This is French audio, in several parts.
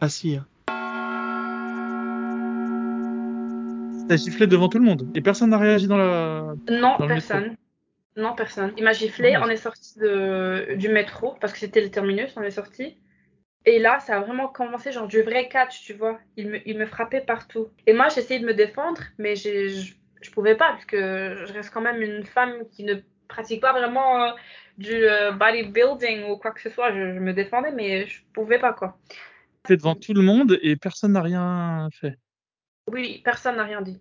assis. Hein. T'as giflé devant tout le monde et personne n'a réagi dans la. Non, dans personne. Non, personne. Il m'a giflé, on est sorti de, du métro parce que c'était le terminus, on est sorti. Et là, ça a vraiment commencé, genre du vrai catch, tu vois. Il me, il me frappait partout. Et moi, j'essayais de me défendre, mais je, je pouvais pas parce que je reste quand même une femme qui ne pratique pas vraiment euh, du euh, bodybuilding ou quoi que ce soit. Je, je me défendais, mais je pouvais pas, quoi. T'es devant tout le monde et personne n'a rien fait. Oui, personne n'a rien dit.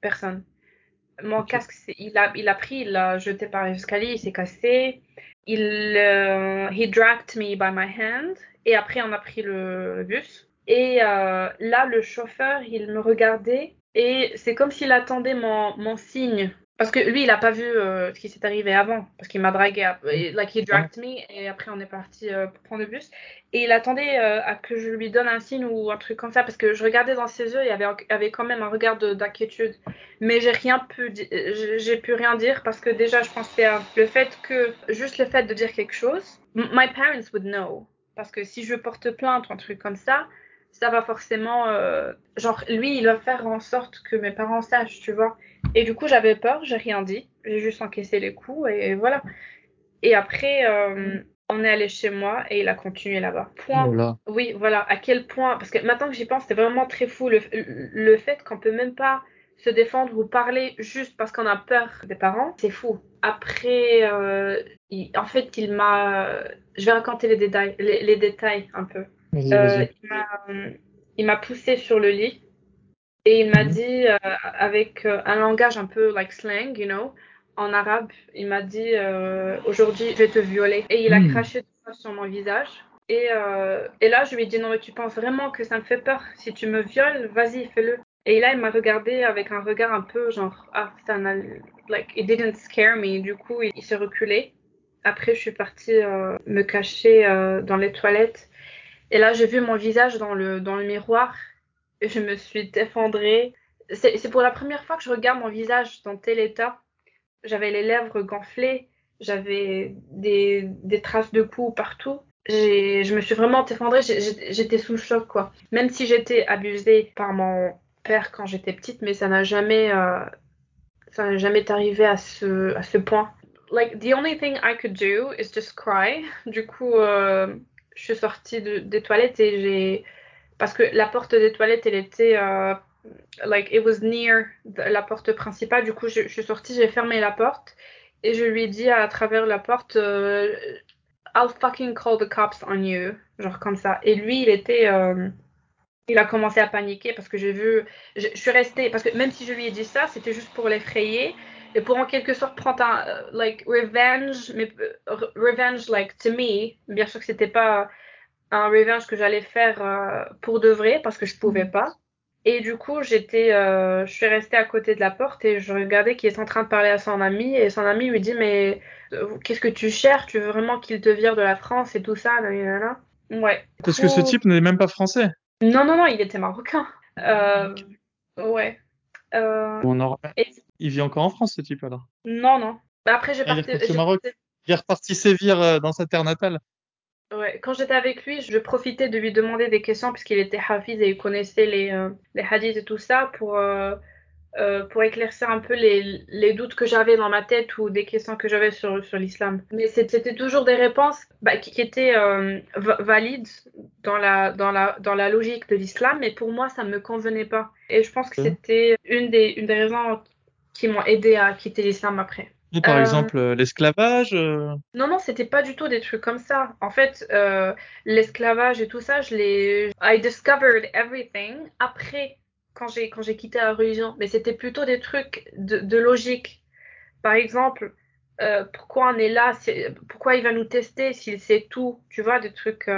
Personne. Mon casque, il a, il a pris, il l'a jeté par l'escalier, il s'est cassé. Il, euh, he dragged me by my hand. Et après, on a pris le, le bus. Et euh, là, le chauffeur, il me regardait et c'est comme s'il attendait mon, mon signe. Parce que lui, il n'a pas vu euh, ce qui s'est arrivé avant. Parce qu'il m'a dragué. et, Like, he dragged me. Et après, on est parti euh, pour prendre le bus. Et il attendait euh, à que je lui donne un signe ou un truc comme ça. Parce que je regardais dans ses yeux, il y avait, quand même un regard de- d'inquiétude mais j'ai rien pu j'ai pu rien dire parce que déjà je pensais à le fait que juste le fait de dire quelque chose my parents would know parce que si je porte plainte ou un truc comme ça ça va forcément euh, genre lui il va faire en sorte que mes parents sachent tu vois. Et du coup j'avais peur j'ai rien dit. J'ai juste encaissé les coups et voilà. Et après euh, on est allé chez moi et il a continué là-bas. Point. Oh là. oui, voilà, à quel point, parce que maintenant que j'y pense, c'est vraiment très fou le, le fait qu'on peut même pas se défendre ou parler juste parce qu'on a peur des parents, c'est fou. Après, euh, il- en fait, il m'a, je vais raconter les détails, les, les détails un peu. Euh, vas-y. il m'a, il m'a poussé sur le lit et il m'a Mhm. dit euh, avec euh, un langage un peu like slang, you know, en arabe, il m'a dit euh, aujourd'hui je vais te violer et il a Mhm. craché sur mon visage. Et, euh, et là, je lui ai dit non mais tu penses vraiment que ça me fait peur? Si tu me violes, vas-y fais-le. Et là, il m'a regardé avec un regard un peu genre ah ça n'a like it didn't scare me. Du coup, il, il s'est reculé. Après, je suis partie euh, me cacher euh, dans les toilettes. Et là, j'ai vu mon visage dans le, dans le miroir. Et je me suis effondrée. C'est pour la première fois que je regarde mon visage dans tel état. J'avais les lèvres gonflées. J'avais des, des traces de coups partout. Je me suis vraiment effondrée. J'étais sous le choc, quoi. Même si j'étais abusée par mon père quand j'étais petite, mais ça n'a jamais, euh, ça n'a jamais arrivé à ce, à ce point. Like, the only thing I could do is just cry. Du coup, euh, je suis sortie de- des toilettes et j'ai. Parce que la porte des toilettes, elle était. euh, like, it was near la porte principale. Du coup, je, je suis sortie, j'ai fermé la porte et je lui ai dit à travers la porte euh, I'll fucking call the cops on you. Genre comme ça. Et lui, il était. euh, il a commencé à paniquer parce que j'ai vu. Je, je suis restée. Parce que même si je lui ai dit ça, c'était juste pour l'effrayer et pour en quelque sorte prendre un. euh, like, revenge. Mais euh, re- revenge, like, to me. Bien sûr que c'était pas un revenge que j'allais faire euh, pour de vrai parce que je pouvais pas. Et du coup, j'étais, euh, je suis restée à côté de la porte et je regardais qu'il était en train de parler à son ami et son ami lui dit mais euh, qu'est-ce que tu cherches? Tu veux vraiment qu'il te vire de la France et tout ça nanana. Ouais. Parce que ce type n'est même pas français. Non non non, il était marocain. Euh, ouais. Euh, On en- et- Il vit encore en France, ce type, alors? non non. Bah, Après j'ai Ah, il est parti. au Maroc. Il est reparti sévir euh, dans sa terre natale. Ouais, quand j'étais avec lui, je profitais de lui demander des questions puisqu'il était hafiz et il connaissait les, euh, les hadiths et tout ça pour, euh, euh, pour éclaircir un peu les, les doutes que j'avais dans ma tête ou des questions que j'avais sur, sur l'islam. Mais c'était toujours des réponses bah, qui, qui étaient va- valides dans la, dans, la, dans la logique de l'islam, mais pour moi, ça ne me convenait pas. Et je pense que c'était une des, une des raisons qui m'ont aidé à quitter l'islam après. Et par Euh, exemple, euh, l'esclavage. euh, Non, non, c'était pas du tout des trucs comme ça. En fait, euh, l'esclavage et tout ça, je l'ai. I discovered everything après, quand j'ai quand j'ai quitté la religion. Mais c'était plutôt des trucs de, de logique. Par exemple, pourquoi on est là c'est- Pourquoi il va nous tester s'il sait tout? Tu vois, des trucs,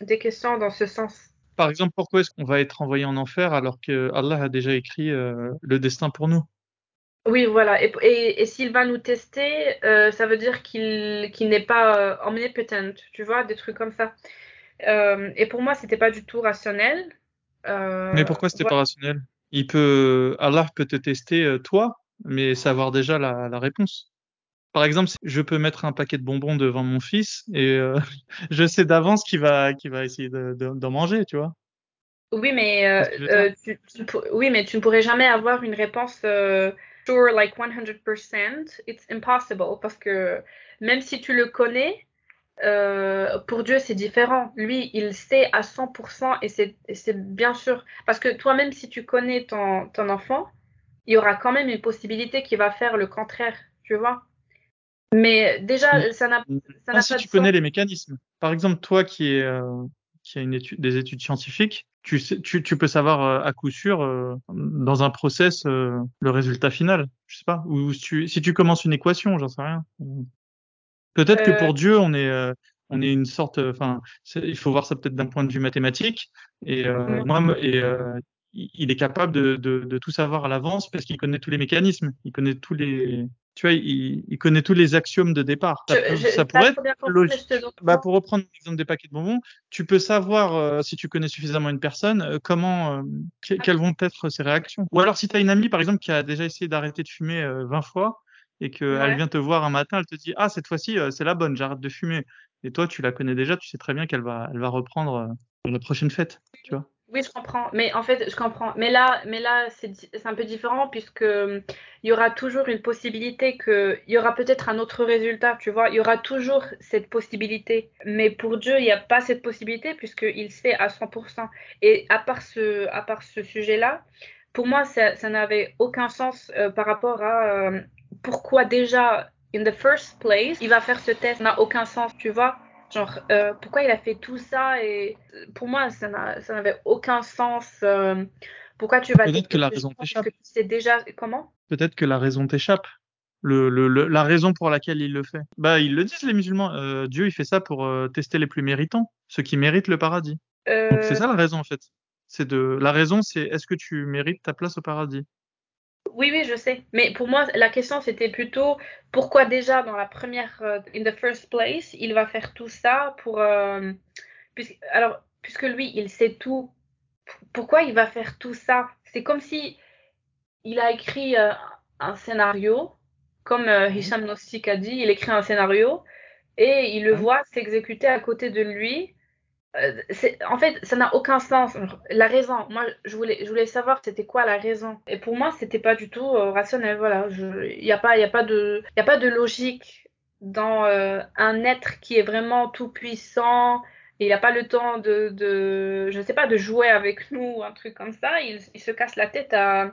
des questions dans ce sens. Par exemple, pourquoi est-ce qu'on va être envoyé en enfer alors que Allah a déjà écrit le destin pour nous? Oui, voilà. Et, et, et s'il va nous tester, euh, ça veut dire qu'il n'est pas euh, omnipotent, tu vois, des trucs comme ça. Euh, et pour moi, c'était pas du tout rationnel. Mais pourquoi c'était voilà. pas rationnel? Il peut, Allah peut te tester toi, mais savoir déjà la, la réponse. Par exemple, je peux mettre un paquet de bonbons devant mon fils et je sais d'avance qu'il va, qu'il va essayer de- de- d'en manger, tu vois. Oui, mais, tu, tu pour- oui, mais tu ne pourrais jamais avoir une réponse sure, like 100%. It's impossible parce que même si tu le connais, euh, pour Dieu, c'est différent. Lui, il sait à 100% et c'est bien sûr. Parce que toi-même, si tu connais ton, ton enfant, il y aura quand même une possibilité qu'il va faire le contraire, tu vois. Mais déjà, ça n'a n'a si pas tu connais les mécanismes. Par exemple, toi qui est euh, qui une étude, des études scientifiques, tu sais, tu, tu peux savoir euh, à coup sûr euh, dans un process euh, le résultat final. Je sais pas. Ou si tu, si tu commences une équation, j'en sais rien. Peut-être que Euh, pour Dieu, on est euh, on est une sorte. euh, Enfin, il faut voir ça peut-être d'un point de vue mathématique. Et euh, moi, me- et euh, il est capable de, de, de tout savoir à l'avance parce qu'il connaît tous les mécanismes. Il connaît tous les. Tu vois, il, il connaît tous les axiomes de départ. Ça je, je, pourrait être logique. Bah, pour reprendre l'exemple des paquets de bonbons, tu peux savoir euh, si tu connais suffisamment une personne euh, comment, euh, que- quelles vont être ses réactions. Ou alors si tu as une amie par exemple qui a déjà essayé d'arrêter de fumer euh, 20 fois et qu'elle Ouais. vient te voir un matin, elle te dit ah cette fois-ci euh, c'est la bonne, j'arrête de fumer. Et toi tu la connais déjà, tu sais très bien qu'elle va, elle va reprendre euh, la prochaine fête, tu vois. Oui, je comprends. Mais en fait, je comprends. Mais là, mais là, c'est un peu différent puisque hum, il y aura toujours une possibilité que il y aura peut-être un autre résultat, tu vois. Il y aura toujours cette possibilité. Mais pour Dieu, il n'y a pas cette possibilité puisqu'il sait à 100%. Et à part ce, à part ce sujet-là, pour moi, ça, ça n'avait aucun sens euh, par rapport à euh, pourquoi déjà, in the first place, il va faire ce test. Ça n'a aucun sens, tu vois. Genre, euh, pourquoi il a fait tout ça et pour moi, ça n'a- ça n'avait aucun sens. euh, pourquoi tu vas Peut-être que la raison t'échappe. que tu sais déjà comment? Peut-être que la raison t'échappe. Le, le, le- la raison pour laquelle il le fait. Bah, ils le disent, les musulmans. Euh, Dieu, il fait ça pour euh, tester les plus méritants, ceux qui méritent le paradis. Donc, c'est Euh, ça la raison, en fait. C'est de, la raison, c'est est-ce que tu mérites ta place au paradis? Oui, oui, je sais. Mais pour moi, la question, c'était plutôt pourquoi déjà dans la première, euh, in the first place, il va faire tout ça pour... euh, puisque, alors, puisque lui, il sait tout, pourquoi il va faire tout ça? C'est comme si il a écrit euh, un scénario, comme euh, Mhm. Hicham Nosik a dit, il écrit un scénario et il le voit s'exécuter à côté de lui. Euh, en fait, ça n'a aucun sens. La raison, moi, je voulais, savoir c'était quoi la raison. Et pour moi, c'était pas du tout euh, rationnel. Voilà, il n'y a pas, a de, a pas de logique dans euh, un être qui est vraiment tout puissant. Il n'a pas le temps de, de, je sais pas, de jouer avec nous ou un truc comme ça. Il, se casse la tête à,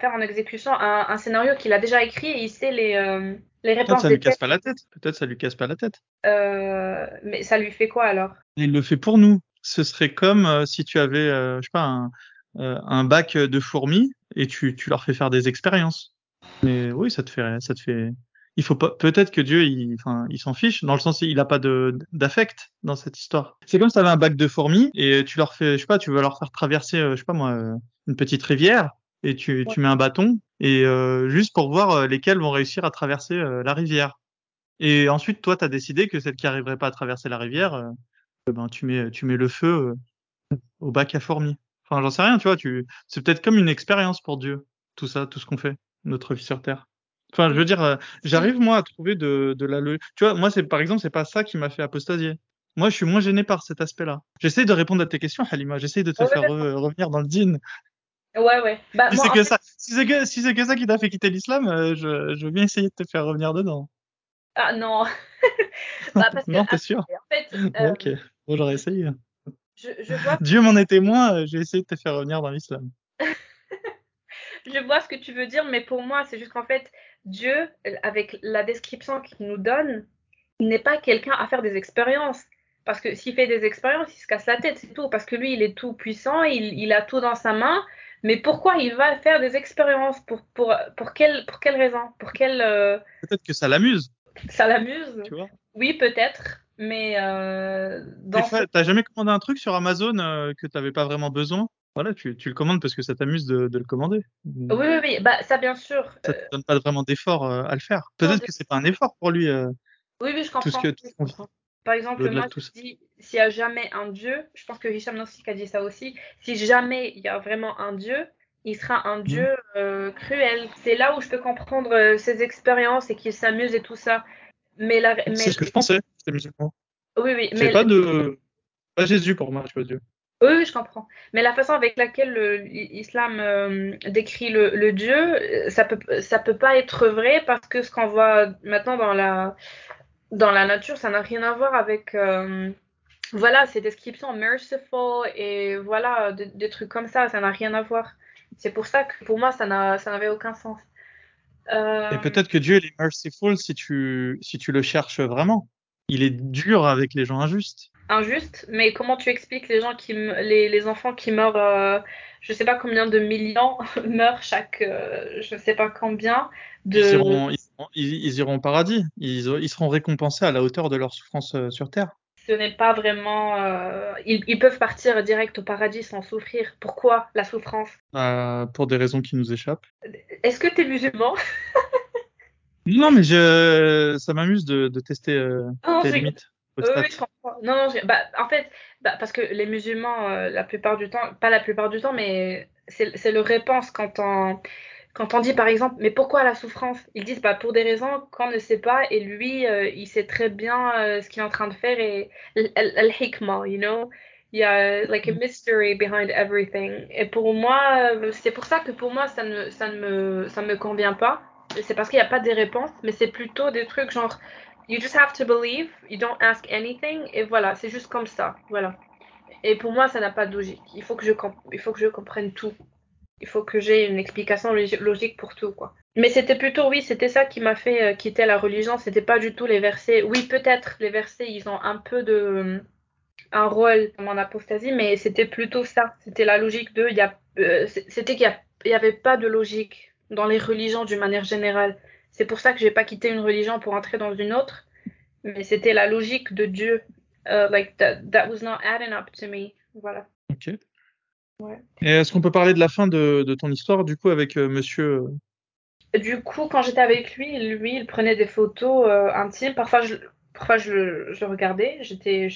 faire en exécution un, scénario qu'il a déjà écrit et il sait les, les Peut-être ça lui casse pas la tête. Peut-être ça lui casse pas la tête. Euh, mais ça lui fait quoi alors? Il le fait pour nous. Ce serait comme euh, si tu avais, euh, je sais pas, un, euh, un bac de fourmis et tu, tu leur fais faire des expériences. Mais oui, ça te fait, ça te fait. Il faut pas. Peut-être que Dieu, il, enfin, il s'en fiche dans le sens il a pas de d'affect dans cette histoire. C'est comme si tu avais un bac de fourmis et tu leur fais, je sais pas, tu veux leur faire traverser, je sais pas moi, une petite rivière et tu, tu mets un bâton et euh, juste pour voir euh, lesquels vont réussir à traverser euh, la rivière. Et ensuite, toi, tu as décidé que celles qui arriveraient pas à traverser la rivière, eh ben tu mets, tu mets le feu euh, au bac à fourmis. Enfin, j'en sais rien, tu vois. Tu, c'est peut-être comme une expérience pour Dieu, tout ça, tout ce qu'on fait, notre vie sur Terre. Enfin, je veux dire, euh, j'arrive moi à trouver de, de la, tu vois, moi c'est par exemple, c'est pas ça qui m'a fait apostasier. Moi, je suis moins gêné par cet aspect-là. J'essaie de répondre à tes questions, Halima. J'essaie de te Ouais, faire re- revenir dans le dîn. Ouais, ouais. Bah, Si c'est que fait, ça, si c'est que, si c'est que ça qui t'a fait quitter l'islam, euh, je, je veux bien essayer de te faire revenir dedans. ah non. Bah, parce Non, t'es sûr? en fait, Bon, ok. euh, Bon, j'aurais essayé. je, je vois, Dieu m'en est témoin, euh, j'ai essayé de te faire revenir dans l'islam. je vois ce que tu veux dire, mais pour moi, c'est juste qu'en fait, Dieu, euh, avec la description qu'il nous donne, il n'est pas quelqu'un à faire des expériences. Parce que s'il fait des expériences, il se casse la tête, c'est tout. Parce que lui, il est tout puissant, il, il a tout dans sa main. Mais pourquoi il va faire des expériences? Pour, pour, pour, quelle, pour quelle raison? Pour quelle... euh, Peut-être que ça l'amuse, ça l'amuse? Tu vois? Oui, peut-être. Mais euh, dans ce... fois, t'as jamais commandé un truc sur Amazon euh, que t'avais pas vraiment besoin? Voilà, tu, tu le commandes parce que ça t'amuse de, de le commander. Oui, oui, oui. Bah, ça, bien sûr. Ça te Euh, donne pas vraiment d'effort euh, à le faire. Peut-être que c'est pas un effort pour lui, Oui, oui, je tout ce comprends. que tout Oui, ce je. Par exemple, moi, de tout je dis, s'il y a jamais un Dieu, je pense que Hicham Nosik a dit ça aussi, si jamais il y a vraiment un Dieu, il sera un Mhm. Dieu euh, cruel. C'est là où je peux comprendre euh, ses expériences et qu'il s'amuse et tout ça. Mais la, C'est ce que je pensais, c'était musulman. oui, oui, C'est mais pas de, pas Jésus pour moi, tu vois Dieu. Oui, je comprends. Mais la façon avec laquelle l'islam euh, décrit le, Dieu, ça peut, ça peut pas être vrai parce que ce qu'on voit maintenant dans la, dans la nature, ça n'a rien à voir avec, euh, voilà, ces descriptions merciful et voilà, des, trucs comme ça, ça n'a rien à voir. C'est pour ça que pour moi, ça n'avait aucun sens. Euh, et peut-être que Dieu est merciful si tu, si tu le cherches vraiment. Il est dur avec les gens injustes injuste, mais comment tu expliques les gens qui les, les enfants qui meurent, euh, je sais pas combien de millions meurent chaque, euh, je sais pas combien de. Ils iront, ils, iront au paradis. Ils, ils, seront récompensés à la hauteur de leur souffrance euh, sur terre. Ce n'est pas vraiment. Ils, ils, peuvent partir direct au paradis sans souffrir. Pourquoi la souffrance? Pour des raisons qui nous échappent. Est-ce que tu es musulman? Non, mais je, ça m'amuse de, de tester tes limites. Oui, je comprends. Non, non, bah, en fait, bah, parce que les musulmans, euh, la plupart du temps, pas la plupart du temps, mais c'est le réponse quand on, quand on dit par exemple, mais pourquoi la souffrance? Ils disent bah, pour des raisons qu'on ne sait pas, et lui, euh, il sait très bien euh, ce qu'il est en train de faire, et al-hikmah, you know? Il y a like a mystery behind everything. Et pour moi, c'est pour ça que pour moi, ça ne, ça ne me, ça me convient pas. C'est parce qu'il n'y a pas des réponses, mais c'est plutôt des trucs genre, You just have to believe, you don't ask anything, et voilà, c'est juste comme ça, voilà. Et pour moi, ça n'a pas de logique. Il faut que je, il faut que je comprenne tout. Il faut que j'ai une explication logique pour tout, quoi. Mais c'était plutôt, oui, c'était ça qui m'a fait euh, quitter la religion. C'était pas du tout les versets. Oui, peut-être les versets, ils ont un peu de un rôle mon apostasie, mais c'était plutôt ça. C'était la logique de, il y a, euh, c'était qu'il n'y avait pas de logique dans les religions d'une manière générale. C'est pour ça que j'ai pas quitté une religion pour entrer dans une autre, mais c'était la logique de Dieu. Uh, like that, that was not adding up to me. Voilà. Ok. Ouais. Et est-ce qu'on peut parler de la fin de, de ton histoire du coup avec euh, Monsieur euh? Du coup, quand j'étais avec lui, lui, il prenait des photos euh, intimes. Parfois, je, parfois je, je regardais. J'étais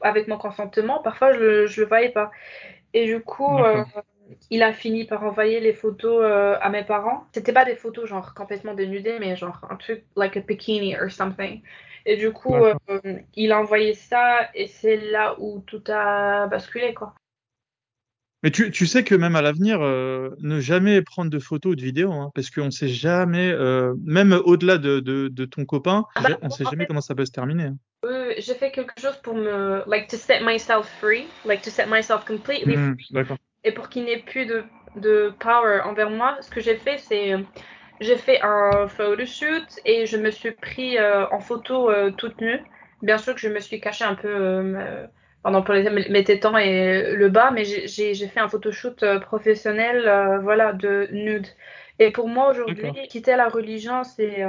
avec mon consentement. Parfois, je, je le voyais pas. Et du coup, il a fini par envoyer les photos euh, à mes parents. C'était pas des photos genre complètement dénudées, mais genre un truc like a bikini or something. Et du coup, euh, il a envoyé ça et c'est là où tout a basculé quoi. Mais tu, tu sais que même à l'avenir, euh, ne jamais prendre de photos ou de vidéos, hein, parce qu'on sait jamais, même au-delà de, de, de, ton copain, ah bah, on sait jamais comment ça peut se terminer. Hein. Oui, j'ai fait quelque chose pour me, like to set myself free, like to set myself completely mmh, D'accord et pour qu'il n'ait plus de, de, power envers moi, ce que j'ai fait, c'est j'ai fait un photoshoot et je me suis pris euh, en photo euh, toute nue. Bien sûr que je me suis cachée un peu euh, pendant pour les, mes tétans et le bas, mais j'ai fait un photoshoot professionnel, voilà, de nude. Et pour moi aujourd'hui, quitter la religion, c'est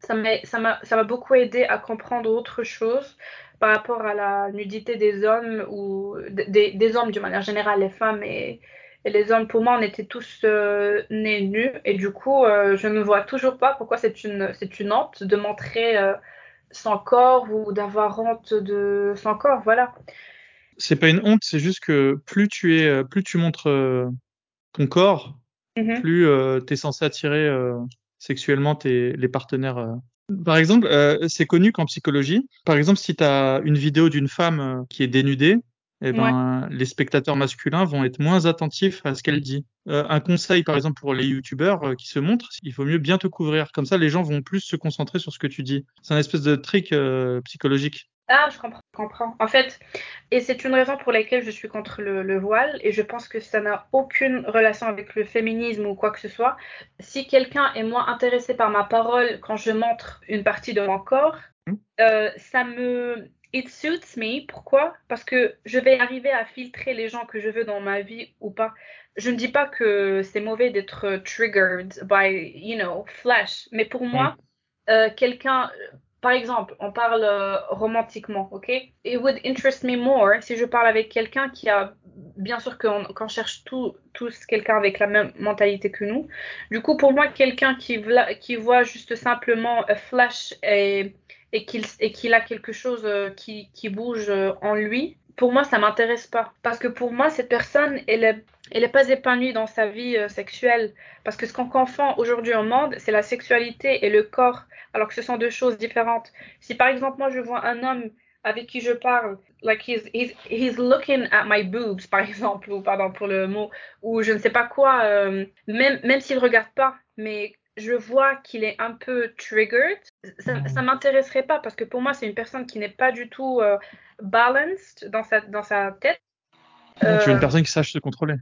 ça m'a ça m'a beaucoup aidé à comprendre autre chose par rapport à la nudité des hommes ou des, des hommes d'une manière générale, les femmes et, et, les hommes. Pour moi, on était tous euh, nés nus et du coup, euh, je ne vois toujours pas pourquoi c'est une, c'est une honte de montrer euh, son corps ou d'avoir honte de son corps. Voilà. C'est pas une honte, c'est juste que plus tu es, plus tu montres ton corps, mm-hmm. plus tu es censé attirer sexuellement tes, les partenaires par exemple, euh, c'est connu qu'en psychologie, par exemple, si tu as une vidéo d'une femme euh, qui est dénudée, eh ben, les spectateurs masculins vont être moins attentifs à ce qu'elle dit. Euh, un conseil, par exemple, pour les youtubeurs qui se montrent, il faut mieux bien te couvrir. Comme ça, les gens vont plus se concentrer sur ce que tu dis. C'est un espèce de trick psychologique. Ah, je comprends, comprends. En fait, et c'est une raison pour laquelle je suis contre le, voile, et je pense que ça n'a aucune relation avec le féminisme ou quoi que ce soit. Si quelqu'un est moins intéressé par ma parole quand je montre une partie de mon corps, mmh. euh, ça me... It suits me. Pourquoi? Parce que je vais arriver à filtrer les gens que je veux dans ma vie ou pas. Je ne dis pas que c'est mauvais d'être triggered by, you know, flash, mais pour moi, mmh. euh, quelqu'un par exemple, on parle euh, romantiquement, ok? It would interest me more si je parle avec quelqu'un qui a, bien sûr qu'on cherche tous quelqu'un avec la même mentalité que nous. Du coup, pour moi, quelqu'un qui, voit juste simplement un flash et, et qu'il a quelque chose euh, qui, qui bouge euh, en lui, pour moi, ça m'intéresse pas. Parce que pour moi, cette personne, elle est, elle est pas épanouie dans sa vie sexuelle. Parce que ce qu'on confond aujourd'hui au monde, c'est la sexualité et le corps alors que ce sont deux choses différentes. Si par exemple moi je vois un homme avec qui je parle like he's, he's, he's looking at my boobs, par exemple, ou pardon pour le mot, ou je ne sais pas quoi, euh, même, même s'il regarde pas, mais je vois qu'il est un peu triggered, ça, Mhm. ça m'intéresserait pas parce que pour moi, c'est une personne qui n'est pas du tout euh, balanced dans sa, dans sa tête. Donc, tu es Euh, une personne qui sache se contrôler.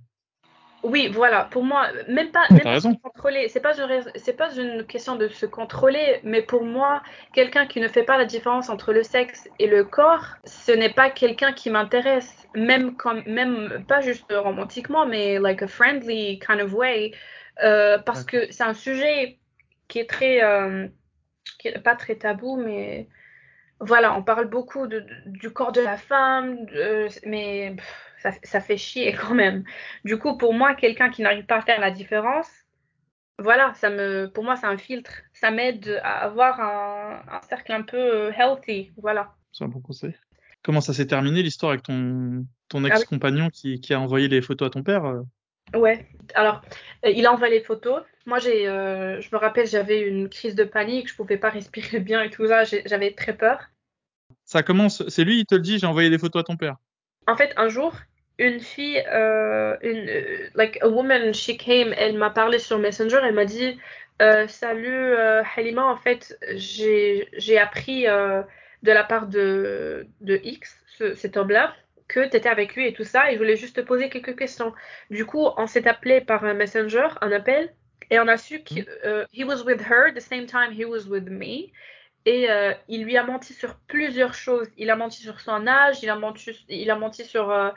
Oui, voilà. Pour moi, même pas, même pas se contrôler. C'est pas, une- c'est pas une question de se contrôler, mais pour moi, quelqu'un qui ne fait pas la différence entre le sexe et le corps, ce n'est pas quelqu'un qui m'intéresse. Même comme, même pas juste romantiquement, mais like a friendly kind of way, Euh, parce que c'est un sujet qui est très, euh, qui est pas très tabou, mais voilà, on parle beaucoup de, de- du corps de la femme, de- mais pff, ça, ça fait chier quand même. Du coup, pour moi, quelqu'un qui n'arrive pas à faire la différence, voilà, ça me, pour moi, c'est un filtre. Ça m'aide à avoir un, un cercle un peu euh, healthy. Voilà. C'est un bon conseil. Comment ça s'est terminé l'histoire avec ton, ton oui. ex-compagnon qui, qui a envoyé les photos à ton père euh? Ouais. Alors, euh, il a envoyé les photos. Moi, j'ai, euh, je me rappelle, j'avais une crise de panique, je pouvais pas respirer bien et tout ça. J'avais très peur. Ça commence, c'est lui, il te le dit, j'ai envoyé des photos à ton père. En fait, un jour, une fille, euh, une, euh, like a woman, she came, elle m'a parlé sur Messenger, elle m'a dit euh, Salut euh, Halima, en fait, j'ai appris de la part de, de X, ce- cet homme-là, que tu étais avec lui et tout ça, et je voulais juste te poser quelques questions. Du coup, on s'est appelé par un Messenger, un appel, et on a su que euh, he was with her the same time he was with me. Et euh, il lui a menti sur plusieurs choses. Il a menti sur son âge, il a menti, il a menti sur, euh,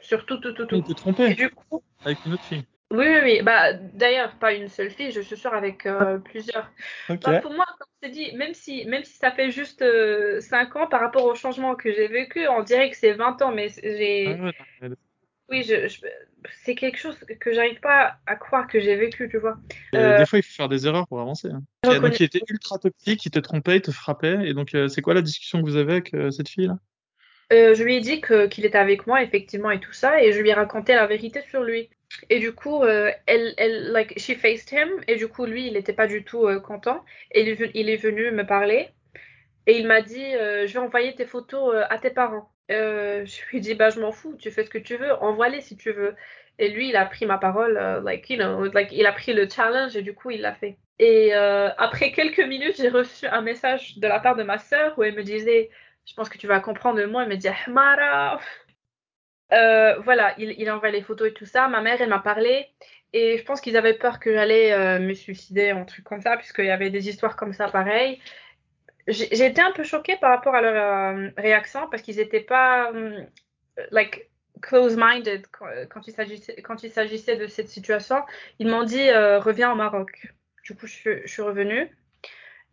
sur tout, tout, tout, tout. Il te Et du coup, avec une autre fille. oui, oui, oui. Bah, d'ailleurs, pas une seule fille, je suis sûre avec euh, plusieurs. Ok. Bah, pour moi, comme t'ai dit, même si, même si ça fait juste euh, 5 ans par rapport au changement que j'ai vécu, on dirait que c'est 20 ans, mais j'ai. Ah ouais, Oui, je, je- c'est quelque chose que j'arrive pas à croire que j'ai vécu, tu vois. Euh, Des fois, il faut faire des erreurs pour avancer. hein. Donc, il était ultra toxique, il te trompait, il te frappait. Et donc, euh, c'est quoi la discussion que vous avez avec cette fille-là? Euh, je lui ai dit que qu'il était avec moi effectivement et tout ça et je lui ai raconté la vérité sur lui. Et du coup, euh, elle, elle, like, she faced him et du coup lui, il n'était pas du tout euh, content et il est, venu, il est venu me parler et il m'a dit, je vais envoyer tes photos à tes parents. Je lui ai dit, bah je m'en fous, tu fais ce que tu veux, envoie-les si tu veux. Et lui, il a pris ma parole, like you know, like il a pris le challenge et du coup il l'a fait. Et après quelques minutes, j'ai reçu un message de la part de ma sœur où elle me disait je pense que tu vas comprendre de moi. Elle me dit Ahmara. Euh, voilà, il, envoie les photos et tout ça. Ma mère, elle m'a parlé. Et je pense qu'ils avaient peur que j'allais euh, me suicider, un truc comme ça, puisqu'il y avait des histoires comme ça pareil. J'ai été un peu choquée par rapport à leur euh, réaction, parce qu'ils n'étaient pas, um, like, close-minded quand, il s'agissait, de cette situation. Ils m'ont dit euh, reviens au Maroc. Du coup, je, suis- revenue.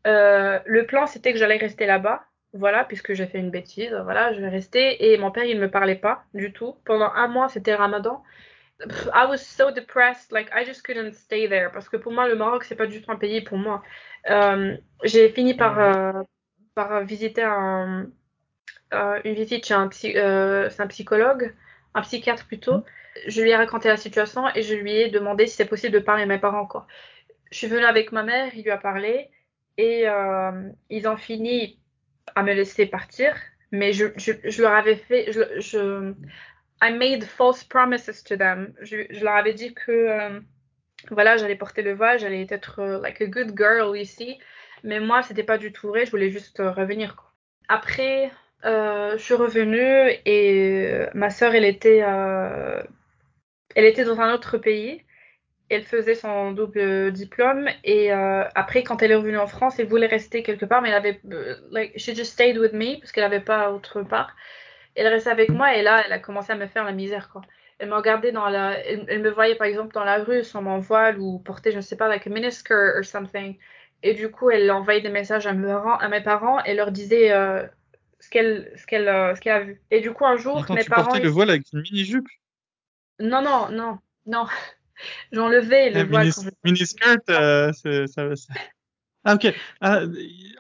Euh, le plan, c'était que j'allais rester là-bas. Voilà, puisque j'ai fait une bêtise, voilà, je vais rester. Et mon père, il ne me parlait pas du tout. Pendant un mois, c'était Ramadan. I was so depressed, like I just couldn't stay there. Parce que pour moi, le Maroc, c'est pas du tout un pays pour moi. Euh, j'ai fini par, euh, par visiter un, euh, une visite chez un, psy, un psychologue, un psychiatre plutôt. Je lui ai raconté la situation et je lui ai demandé si c'est possible de parler à mes parents. Quoi. Je suis venue avec ma mère, il lui a parlé et ils ont fini à me laisser partir. Mais je, leur avais fait. Je, je, I made false promises to them. Je, leur avais dit que euh, voilà, j'allais porter le voile, j'allais être euh, like a good girl ici. Mais moi, c'était pas du tout vrai, je voulais juste euh, revenir. Après, euh, je suis revenue et ma sœur, elle était, elle était dans un autre pays. Elle faisait son double diplôme et euh, après, quand elle est revenue en France, elle voulait rester quelque part, mais elle avait, euh, like, she just stayed with me parce qu'elle n'avait pas autre part. Elle restait avec moi et là, elle a commencé à me faire la misère, quoi. Elle me regardait dans la, elle, elle me voyait par exemple dans la rue sans mon voile ou porter, je ne sais pas, like a miniskirt or something. Et du coup, elle envoyait des messages à, me, à mes parents et leur disait euh, ce qu'elle, ce qu'elle, euh, ce qu'elle a vu. Et du coup, un jour, Attends, mes tu parents. portais le voile avec une mini-jupe? Non, non, non, non. J'enlevais le Ah, voile. mini-skirt, euh, ça, ça- Ah, ok. Ah,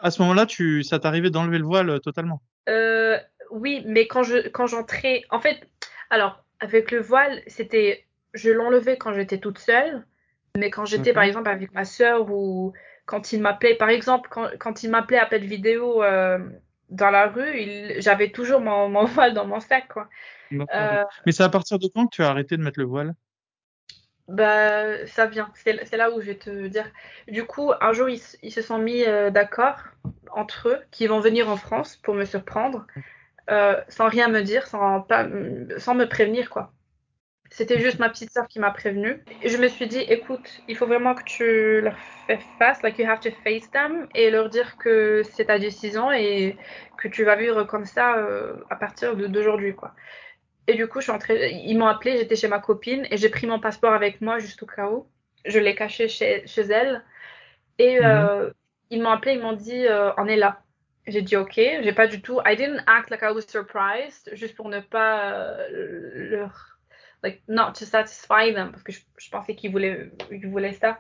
à ce moment-là, tu, ça t'arrivait d'enlever le voile euh, totalement? Euh, oui, mais quand je quand j'entrais, en fait, alors avec le voile, c'était, je l'enlevais quand j'étais toute seule, mais quand j'étais par exemple avec ma sœur ou quand il m'appelait, par exemple, quand, quand il m'appelait appel vidéo, euh, dans la rue, j'avais toujours mon, mon voile dans mon sac, quoi. Euh, Mais c'est à partir de quand que tu as arrêté de mettre le voile? Bah, ça vient. C'est là où je vais te dire. Du coup, un jour, ils, se sont mis euh, d'accord entre eux qu'ils vont venir en France pour me surprendre, euh, sans rien me dire, sans, me prévenir, quoi. C'était juste ma petite sœur qui m'a prévenue. Je me suis dit, écoute, il faut vraiment que tu leur fais face, like you have to face them, et leur dire que c'est ta décision et que tu vas vivre comme ça euh, à partir d'aujourd'hui, quoi. Et du coup, je suis entrée, ils m'ont appelé, j'étais chez ma copine et j'ai pris mon passeport avec moi juste au cas où. Je l'ai caché chez, chez elle. Et mm -hmm. euh, ils m'ont appelé, ils m'ont dit, euh, on est là. J'ai dit ok, j'ai pas du tout. I didn't act like I was surprised, juste pour ne pas euh, leur like not to satisfy them parce que je, je pensais qu'ils voulaient qu'ils voulaient ça.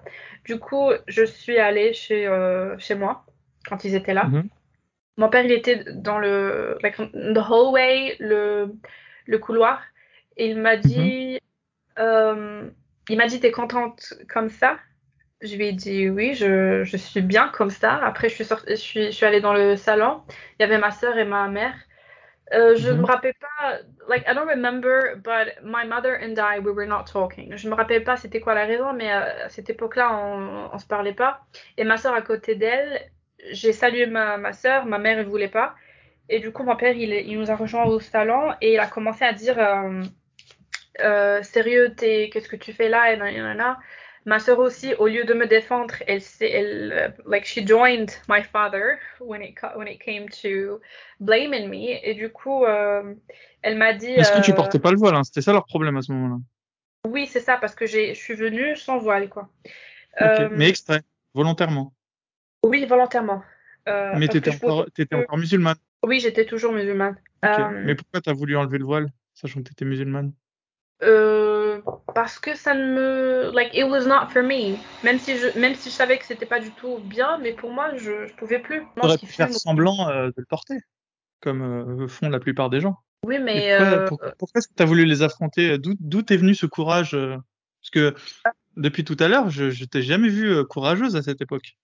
Du coup, je suis allée chez euh, chez moi quand ils étaient là. Mm -hmm. Mon père il était dans le like the hallway, le le couloir et il m'a dit mm -hmm. euh, il m'a dit t'es contente comme ça? Je lui ai dit oui, je, je suis bien comme ça. Après, je suis, sorti, je suis, je suis allée dans le salon. Il y avait ma sœur et ma mère. Euh, je ne mm -hmm. me rappelle pas, like, I don't remember, but my mother and I, we were not talking. Je me rappelle pas c'était quoi la raison, mais euh, à cette époque-là, on, on se parlait pas. Et ma sœur à côté d'elle, j'ai salué ma, ma sœur, ma mère, elle voulait pas. Et du coup, mon père, il, il nous a rejoint au salon et il a commencé à dire, euh, euh sérieux, qu'est-ce que tu fais là? Et nanana. Ma sœur aussi, au lieu de me défendre, elle, elle like she joined my father when it when it came to blaming me. Et du coup, euh, elle m'a dit. Est-ce que tu portais pas le voile hein C'était ça leur problème à ce moment-là. Oui, c'est ça, parce que je suis venue sans voile, quoi. Okay. Euh, Mais extrait, volontairement. Oui, volontairement. Euh, Mais encore, étais encore musulmane. Oui, j'étais toujours musulmane. Okay. Mais pourquoi t'as voulu enlever le voile, sachant que t'étais musulmane? Euh, parce que ça ne me like it was not for me. Même si je même si je savais que c'était pas du tout bien mais pour moi je, je pouvais plus. Tu aurais pu faire semblant euh, de le porter comme euh, font la plupart des gens. Oui mais pourquoi, euh, pourquoi, pourquoi est-ce que tu as voulu les affronter? D'où est venu ce courage parce que depuis tout à l'heure je, je t'ai jamais vu courageuse à cette époque.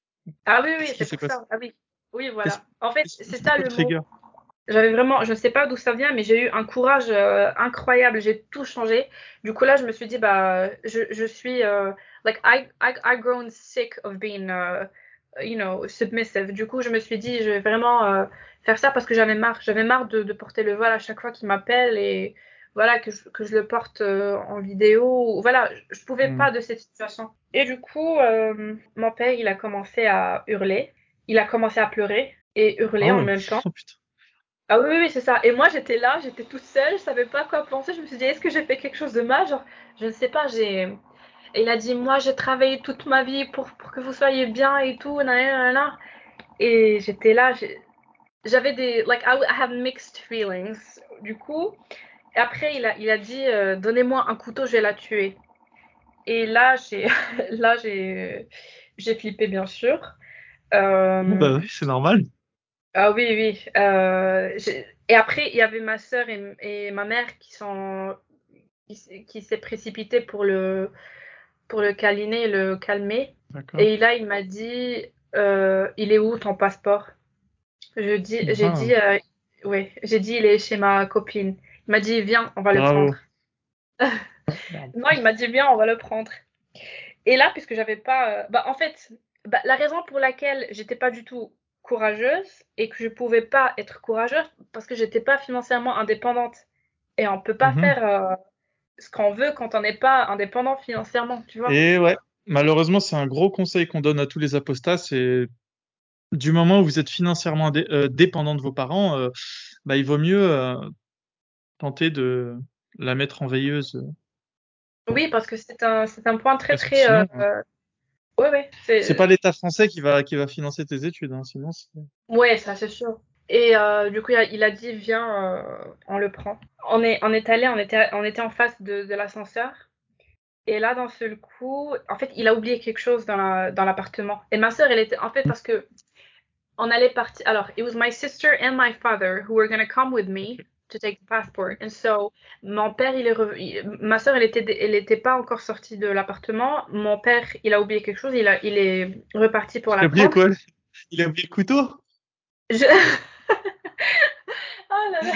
Ah oui oui c'est pour ça. ah oui oui voilà en fait c'est ça le mot j'avais vraiment, je ne sais pas d'où ça vient, mais j'ai eu un courage euh, incroyable. J'ai tout changé. Du coup, là, je me suis dit, bah, je, je suis, euh, like, I, I, I grown sick of being, uh, you know, submissive. Du coup, je me suis dit, je vais vraiment euh, faire ça parce que j'avais marre. J'avais marre de, de, porter le voile à chaque fois qu'il m'appelle et voilà, que je, que je le porte en vidéo. Voilà, je pouvais mm. pas de cette situation. Et du coup, mon père, il a commencé à hurler. Il a commencé à pleurer et hurler oh, en même temps. Oh. Ah oui, oui, c'est ça. Et moi, j'étais là, j'étais toute seule, je savais pas quoi penser. Je me suis dit, est-ce que j'ai fait quelque chose de mal? Genre, je ne sais pas, j'ai. Et il a dit, moi, j'ai travaillé toute ma vie pour, pour que vous soyez bien et tout. Et j'étais là, j'avais des. Like, I have mixed feelings. Du coup, après, il a, il a dit, euh, donnez-moi un couteau, je vais la tuer. Et là, j'ai. là, j'ai. J'ai flippé, bien sûr. Euh... Bah oui, c'est normal. Ah oui, oui. Euh, et après, il y avait ma sœur et, et, ma mère qui sont qui, qui s'est précipité pour le pour le câliner et le calmer. Et là, il m'a dit, euh, il est où ton passeport? Je dis, j'ai ah. dit, euh, ouais, j'ai dit, il est chez ma copine. Il m'a dit, viens, on va Bravo. le prendre. non, il m'a dit, viens, on va le prendre. Et là, puisque j'avais pas, bah, en fait, bah, la raison pour laquelle j'étais pas du tout courageuse et que je pouvais pas être courageuse parce que j'étais pas financièrement indépendante. Et on peut pas Mhm. faire euh, ce qu'on veut quand on n'est pas indépendant financièrement, tu vois. Et ouais, malheureusement, c'est un gros conseil qu'on donne à tous les apostats, c'est du moment où vous êtes financièrement dé- euh, dépendant de vos parents, euh, bah, il vaut mieux tenter de la mettre en veilleuse. Oui, parce que c'est un, c'est un point très très. sinon, ouais, ouais. C'est pas l'État français qui va qui va financer tes études, hein, sinon. Ouais, ça c'est sûr. Et euh, du coup, il a, il a dit viens, euh, on le prend. On est, on est allé, on était, on était en face de, de l'ascenseur. Et là, d'un seul coup, en fait, il a oublié quelque chose dans la, dans l'appartement. Et ma sœur, elle était, en fait, parce que on allait partir. Alors, it was my sister and my father who were gonna come with me to take the passport. And so, mon père, il est re- il- ma sœur, elle était, elle était pas encore sortie de l'appartement. Mon père, il a oublié quelque chose. Il a, il est reparti pour Il la a oublié quoi? Il a oublié le couteau? Je... oh là là.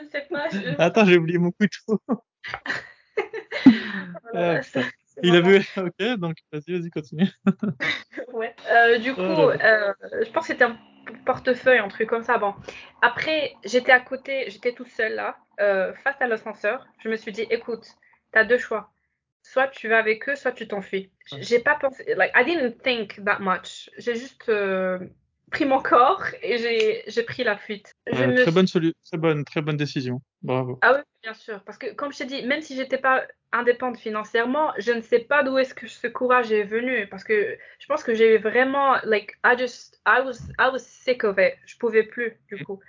Je sais pas. je- Attends, j'ai oublié mon couteau. oh Ah, Il a vu. Ok, donc vas-y, vas-y, continue. Ouais. Euh, du coup, Oh là euh, je pense que c'était un portefeuille, un truc comme ça. Bon. Après, j'étais à côté, j'étais toute seule là, euh, face à l'ascenseur. Je me suis dit, écoute, t'as deux choix. Soit tu vas avec eux, soit tu t'enfuis. J'ai pas pensé, like, I didn't think that much. J'ai juste euh, pris mon corps et j'ai pris la fuite. Je me très bonne très bonne, très bonne décision. Bravo. Ah oui, bien sûr. Parce que, comme je t'ai dit, même si j'étais pas indépendante financièrement, je ne sais pas d'où est-ce que ce courage est venu. Parce que je pense que j'ai vraiment, like, I just, I was, I was sick of it. Je pouvais plus, du coup.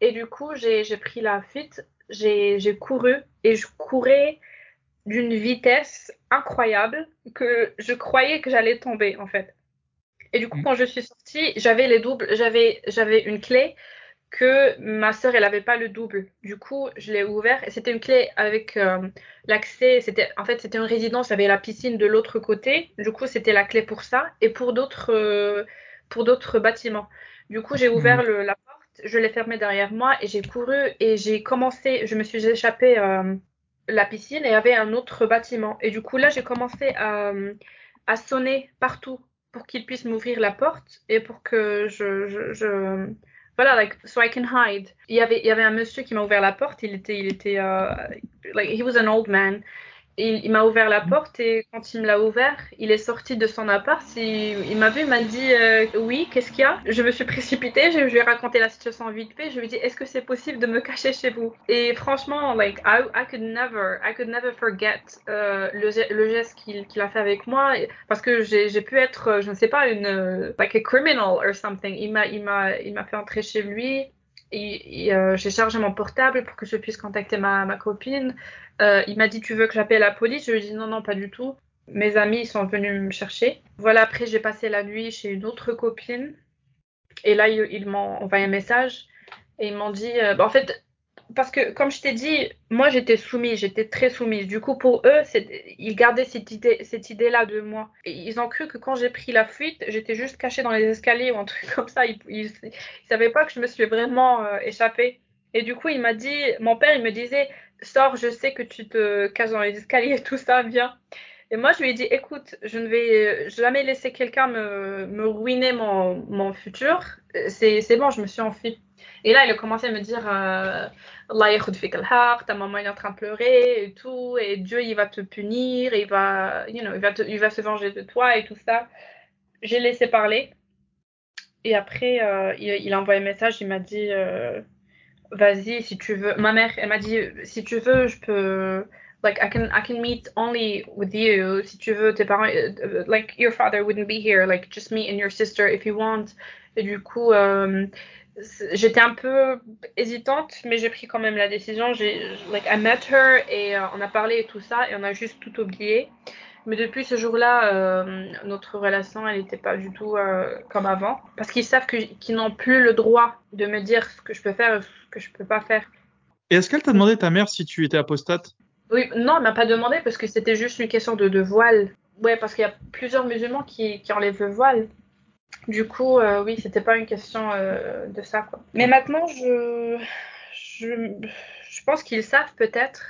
Et du coup, j'ai, pris la fuite, j'ai couru et je courais d'une vitesse incroyable que je croyais que j'allais tomber, en fait. Et du coup, Mm. quand je suis sortie, j'avais les doubles, j'avais, j'avais une clé que ma sœur, elle avait pas le double. Du coup, je l'ai ouvert et c'était une clé avec euh, l'accès. C'était, en fait, c'était une résidence, il y avait la piscine de l'autre côté. Du coup, c'était la clé pour ça et pour d'autres, euh, pour d'autres bâtiments. Du coup, j'ai ouvert le, la porte, je l'ai fermée derrière moi et j'ai couru et j'ai commencé, je me suis échappée euh, la piscine et il y avait un autre bâtiment. Et du coup, là, j'ai commencé à, à sonner partout pour qu'ils puissent m'ouvrir la porte et pour que je, voilà, like, so I can hide. Il y avait, il y avait un monsieur qui m'a ouvert la porte. Il était, il était, euh, like, he was an old man. Il, il m'a ouvert la porte et quand il me l'a ouvert, il est sorti de son appart. Il, m'a vu, il m'a dit euh, oui, qu'est-ce qu'il y a? Je me suis précipitée, je, lui ai raconté la situation vite fait. Je lui ai dit est-ce que c'est possible de me cacher chez vous? Et franchement, like I, I could never, I could never forget euh, le, le geste qu'il qu'il a fait avec moi parce que j'ai pu être, je ne sais pas, une euh, like a criminal or something. Il m'a, il m'a, il m'a fait entrer chez lui. Euh, j'ai chargé mon portable pour que je puisse contacter ma, copine. Euh, il m'a dit tu veux que j'appelle la police? Je lui ai dit non non pas du tout. Mes amis sont venus me chercher. Voilà après j'ai passé la nuit chez une autre copine et là ils, ils m'ont envoyé un message et ils m'ont dit euh, bah, en fait parce que comme je t'ai dit moi j'étais soumise j'étais très soumise. Du coup pour eux ils gardaient cette idée cette idée là de moi. Ils ont cru que quand j'ai pris la fuite j'étais juste cachée dans les escaliers ou un truc comme ça. Ils, ils, ils savaient pas que je me suis vraiment euh, échappée. Et du coup il m'a dit mon père il me disait sors je sais que tu te caches dans les escaliers tout ça viens. Et moi je lui ai dit écoute je ne vais jamais laisser quelqu'un me, ruiner mon, mon futur. C'est bon je me suis enfuie et là il a commencé à me dire euh, Allah ta maman est en train de pleurer et tout, et Dieu il va te punir, il va, you know, il va, il va se venger de toi et tout ça. J'ai laissé parler. Et après, euh, il, a envoyé un message, il m'a dit, euh, vas-y si tu veux. Ma mère, elle m'a dit, si tu veux, je peux, like I can, I can meet only with you. Si tu veux, tes parents, like your father wouldn't be here, like just me and your sister if you want. Et du coup, j'étais un peu hésitante, mais j'ai pris quand même la décision. J'ai, like, I met her et euh, on a parlé et tout ça, et on a juste tout oublié. Mais depuis ce jour-là, euh, notre relation, elle n'était pas du tout euh, comme avant. Parce qu'ils savent que, qu'ils n'ont plus le droit de me dire ce que je peux faire et ce que je peux pas faire. Et est-ce qu'elle t'a demandé ta mère si tu étais apostate? Oui, non, elle m'a pas demandé parce que c'était juste une question de, de voile. Ouais, parce qu'il y a plusieurs musulmans qui, qui enlèvent le voile. Du coup, euh, oui, c'était pas une question euh, de ça, quoi. Mais maintenant, je, je, je pense qu'ils savent peut-être.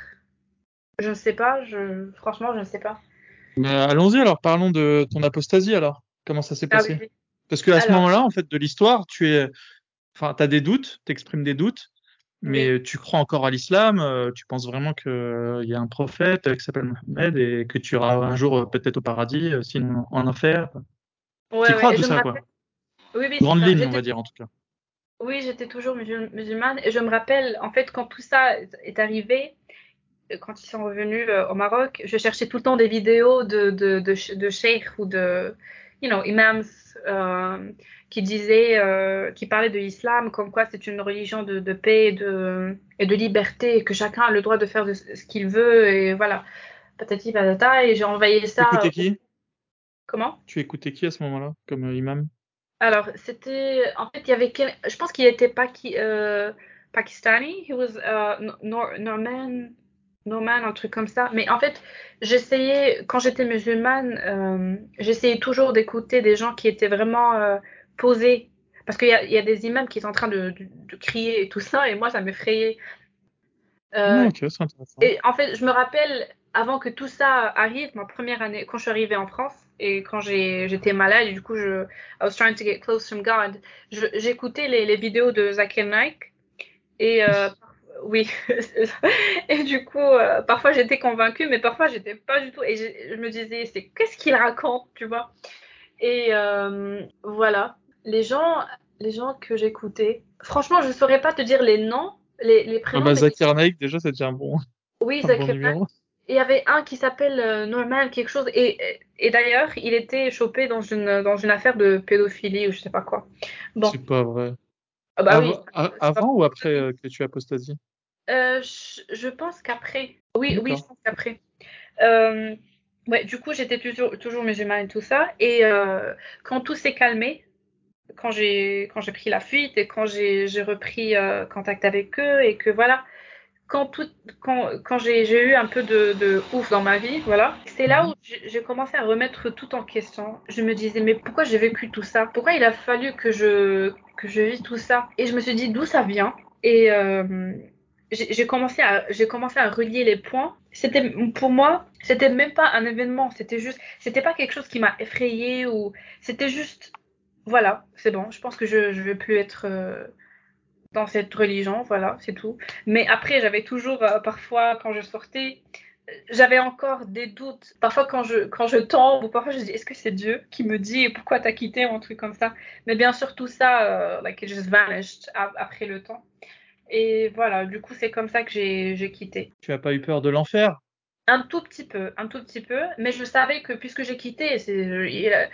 Je ne sais pas. Je, franchement, je ne sais pas. Mais allons-y alors, parlons de ton apostasie alors. Comment ça s'est Ah passé? oui. Parce que à ce moment-là, en fait, de l'histoire, tu es, enfin, t'as des doutes, t'exprimes des doutes, mais tu crois encore à l'islam, euh, tu penses vraiment que euh, y a un prophète qui s'appelle Mohammed et que tu iras un jour peut-être au paradis, sinon en enfer? Ouais, Tu crois ouais, tout ça, rappelle- quoi. Oui, oui, Grande ligne, on J'étais- va dire, en tout cas. Oui, j'étais toujours musul- musulmane et je me rappelle, en fait, quand tout ça est arrivé, euh, quand ils sont revenus euh, au Maroc, je cherchais tout le temps des vidéos de, de, de, ch- de sheikhs ou de, you know, imams euh, qui disaient, euh, qui parlaient de l'islam, comme quoi c'est une religion de, de paix et de, et de liberté, et que chacun a le droit de faire de ce qu'il veut, et voilà, patati patata, et j'ai envoyé ça. qui? Comment? Tu écoutais qui à ce moment-là, comme euh, imam? Alors, c'était. En fait, il y avait. quel- Je pense qu'il était paki... euh, pakistani. He was uh, No- Nor- Norman. Norman, un truc comme ça. Mais en fait, j'essayais. Quand j'étais musulmane, euh, j'essayais toujours d'écouter des gens qui étaient vraiment euh, posés. parce qu'il y, y, a des imams qui sont en train de, de, de crier et tout ça, et moi, ça m'effrayait. Euh, ok, c'est intéressant. et en fait, je me rappelle, avant que tout ça arrive, ma première année, quand je suis arrivée en France, et quand j'étais malade, du coup, je I was trying to get close from God, j'écoutais les, les, vidéos de Zakir Naik, et euh, oui, et du coup, euh, parfois j'étais convaincue, mais parfois j'étais pas du tout, et je, je me disais, c'est qu'est-ce qu'il raconte, tu vois? Et euh, voilà, les gens, les gens que j'écoutais, franchement, je saurais pas te dire les noms, les, les prénoms. Ah bah, Zakir Naik, déjà, c'est déjà un bon. Oui, Zakir Naik. Il y avait un qui s'appelle euh, Norman quelque chose et, et d'ailleurs il était chopé dans une dans une affaire de pédophilie ou je sais pas quoi. Bon. C'est pas vrai. Ah bah Av- oui. a- avant ou après euh, que tu apostasies Euh, je, je pense qu'après. Oui oui je pense qu'après. Euh, ouais du coup j'étais toujours toujours musulmane et tout ça et quand tout s'est calmé quand j'ai quand j'ai pris la fuite et quand j'ai repris contact avec eux et que voilà quand tout, quand, quand j'ai j'ai eu un peu de, de ouf dans ma vie, voilà, c'est là où j'ai commencé à remettre tout en question. Je me disais, mais pourquoi j'ai vécu tout ça? Pourquoi il a fallu que je, que je vis tout ça? Et je me suis dit, d'où ça vient? Et euh, j'ai j'ai commencé, à, j'ai commencé à relier les points. C'était, pour moi, c'était même pas un événement, c'était juste, c'était pas quelque chose qui m'a effrayée ou c'était juste, voilà, c'est bon, je pense que je, je vais plus être. euh, dans cette religion, voilà, c'est tout. Mais après, j'avais toujours, euh, parfois, quand je sortais, j'avais encore des doutes. Parfois, quand je, quand je tombe, ou parfois je dis, est-ce que c'est Dieu qui me dit pourquoi t'as quitté ou un truc comme ça. Mais bien sûr, tout ça, euh, like, it vanished après le temps. Et voilà, du coup, c'est comme ça que j'ai quitté. Tu as pas eu peur de l'enfer? Un tout petit peu, un tout petit peu, mais je savais que puisque j'ai quitté, c'est, a-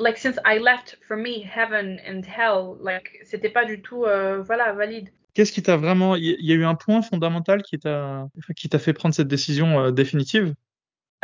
like since I left, for me, heaven and hell, like c'était pas du tout, euh, voilà, valide. Qu'est-ce qui t'a vraiment... Il y a eu un point fondamental qui t'a qui t'a fait prendre cette décision euh, définitive?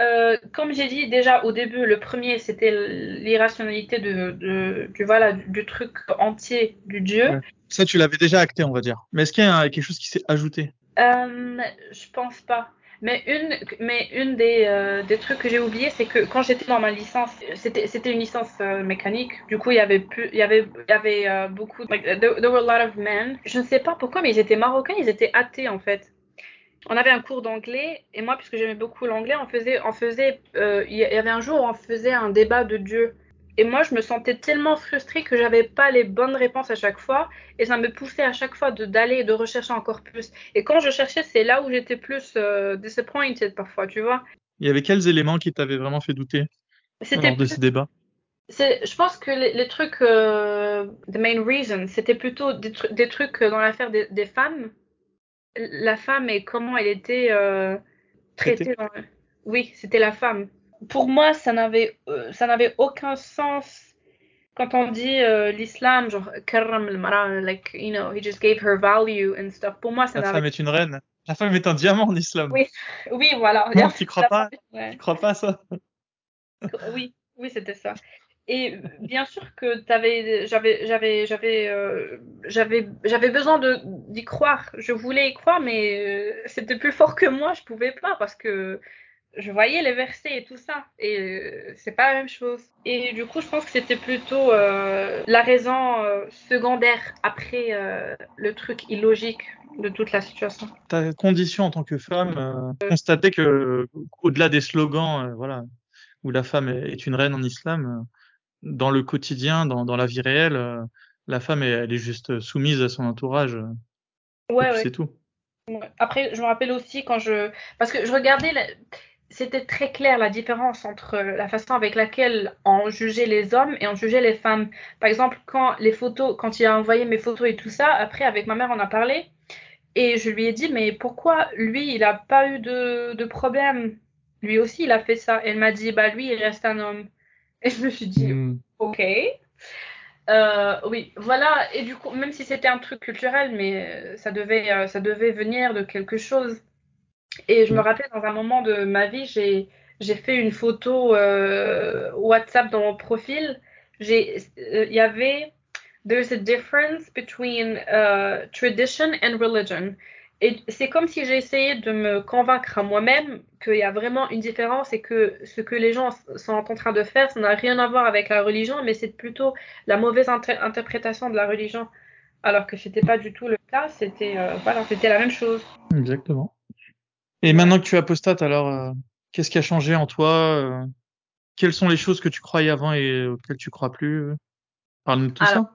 Euh, comme j'ai dit déjà au début, le premier c'était l'irrationalité de, de, du voilà du, du truc entier du Dieu. Ouais. Ça, tu l'avais déjà acté, on va dire. Mais est-ce qu'il y a quelque chose qui s'est ajouté? Euh, je pense pas. Mais une, mais une des, euh, des trucs que j'ai oublié, c'est que quand j'étais dans ma licence, c'était, une licence euh, mécanique. Du coup, il y avait plus, il y avait, il y avait euh, beaucoup, like, there, there were a lot of men. Je ne sais pas pourquoi, mais ils étaient marocains, ils étaient athées en fait. On avait un cours d'anglais et moi, puisque j'aimais beaucoup l'anglais, on faisait, on faisait, il y avait un jour on faisait un débat de Dieu. Et moi, je me sentais tellement frustrée que j'avais pas les bonnes réponses à chaque fois, et ça me poussait à chaque fois d'aller et de rechercher encore plus. Et quand je cherchais, c'est là où j'étais plus euh, disappointed parfois, tu vois. Il y avait quels éléments qui t'avaient vraiment fait douter lors de débats c'est, je pense que les, les trucs, euh, the main reason, c'était plutôt des, tru- des trucs dans l'affaire des, des femmes. La femme et comment elle était euh, traitée. Dans... Oui, c'était la femme. Pour moi, ça n'avait, euh, ça n'avait aucun sens quand on dit euh, l'islam, genre karram al-mara, like you know, he just gave her value and stuff. Pour moi, ça La n'avait. femme est une reine. La femme est un diamant en islam. Oui, oui, voilà. Non, tu crois pas? Ouais. Tu crois pas ça? Oui, oui, c'était ça. Et bien sûr que t'avais, j'avais, j'avais, j'avais, euh, j'avais, j'avais besoin de d'y croire. Je voulais y croire, mais c'était plus fort que moi. Je pouvais pas parce que je voyais les versets et tout ça, et euh, c'est pas la même chose. Et du coup, je pense que c'était plutôt euh, la raison euh, secondaire après le truc illogique de toute la situation. Ta condition en tant que femme, constater que au-delà des slogans, voilà, où la femme est, une reine en islam, dans le quotidien, dans, dans la vie réelle, la femme est, elle est juste soumise à son entourage. Ouais, ouais. c'est tout. Après, je me rappelle aussi quand je, parce que je regardais, la- c'était très clair la différence entre la façon avec laquelle on jugeait les hommes et on jugeait les femmes. Par exemple, quand les photos, quand il a envoyé mes photos et tout ça, après avec ma mère on a parlé et je lui ai dit mais pourquoi lui il a pas eu de, de problème? Lui aussi il a fait ça. Et elle m'a dit bah lui il reste un homme. Et je me suis dit Hmm. ok. Euh, oui, voilà. Et du coup, même si c'était un truc culturel, mais euh, ça devait, euh, ça devait venir de quelque chose. Et je me Mm. rappelle dans un moment de ma vie, j'ai, j'ai fait une photo euh, WhatsApp dans mon profil. J'ai, euh, il y avait There's a difference between uh, tradition and religion. et c'est comme si essayé de me convaincre à moi-même qu'il y a vraiment une différence et que ce que les gens sont en train de faire, ça n'a rien à voir avec la religion, mais c'est plutôt la mauvaise interprétation de la religion. Alors que c'était pas du tout le cas, c'était euh, voilà, c'était la même chose. Exactement. Et maintenant que tu es apostate, alors euh, qu'est-ce qui a changé en toi euh, Quelles sont les choses que tu croyais avant et auxquelles tu crois plus Parle-nous de tout ça.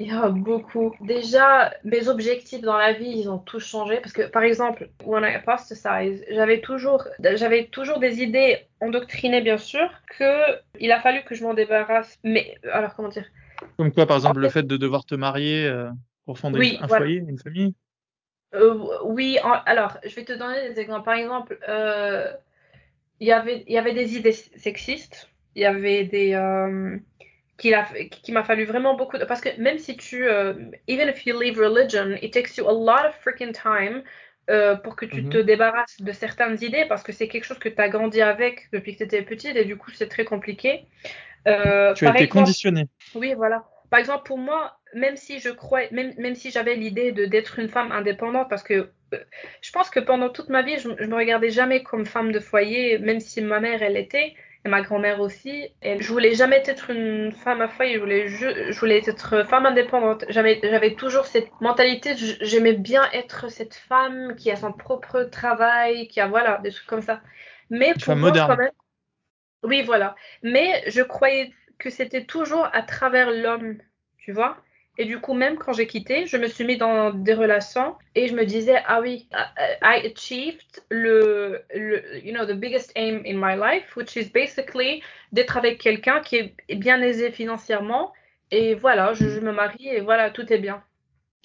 Il y a beaucoup. Déjà, mes objectifs dans la vie, ils ont tous changé. Parce que, par exemple, when I apostatize, j'avais toujours, j'avais toujours des idées endoctrinées, bien sûr, que il a fallu que je m'en débarrasse. Mais, alors, comment dire? Comme quoi, par exemple, le fait de devoir te marier euh, pour fonder un foyer, une famille euh, Oui, alors, je vais te donner des exemples. Par exemple, euh, il y avait, il y avait des idées sexistes. Il y avait des qu'il m'a fallu vraiment beaucoup de, parce que même si tu euh, even if you leave religion it takes you a lot of freaking time euh, pour que tu mm-hmm. te débarrasses de certaines idées parce que c'est quelque chose que tu as grandi avec depuis que tu étais petite et du coup c'est très compliqué euh, tu as été conditionné oui voilà par exemple pour moi même si je crois même, même si j'avais l'idée de d'être une femme indépendante parce que euh, je pense que pendant toute ma vie je, je me regardais jamais comme femme de foyer même si ma mère elle était et ma grand-mère aussi. Et je voulais jamais être une femme à foyer, je voulais, je, voulais être femme indépendante. J'avais toujours cette mentalité, j'aimais bien être cette femme qui a son propre travail, qui a, voilà, des trucs comme ça. Mais pour moi, quand même. Oui, voilà. Mais je croyais que c'était toujours à travers l'homme, tu vois. Et du coup, même quand j'ai quitté, je me suis mis dans des relations et je me disais, ah oui, I achieved le, le, you know, the biggest aim in my life, which is basically d'être avec quelqu'un qui est bien aisé financièrement. Et voilà, je, me marie et voilà, tout est bien.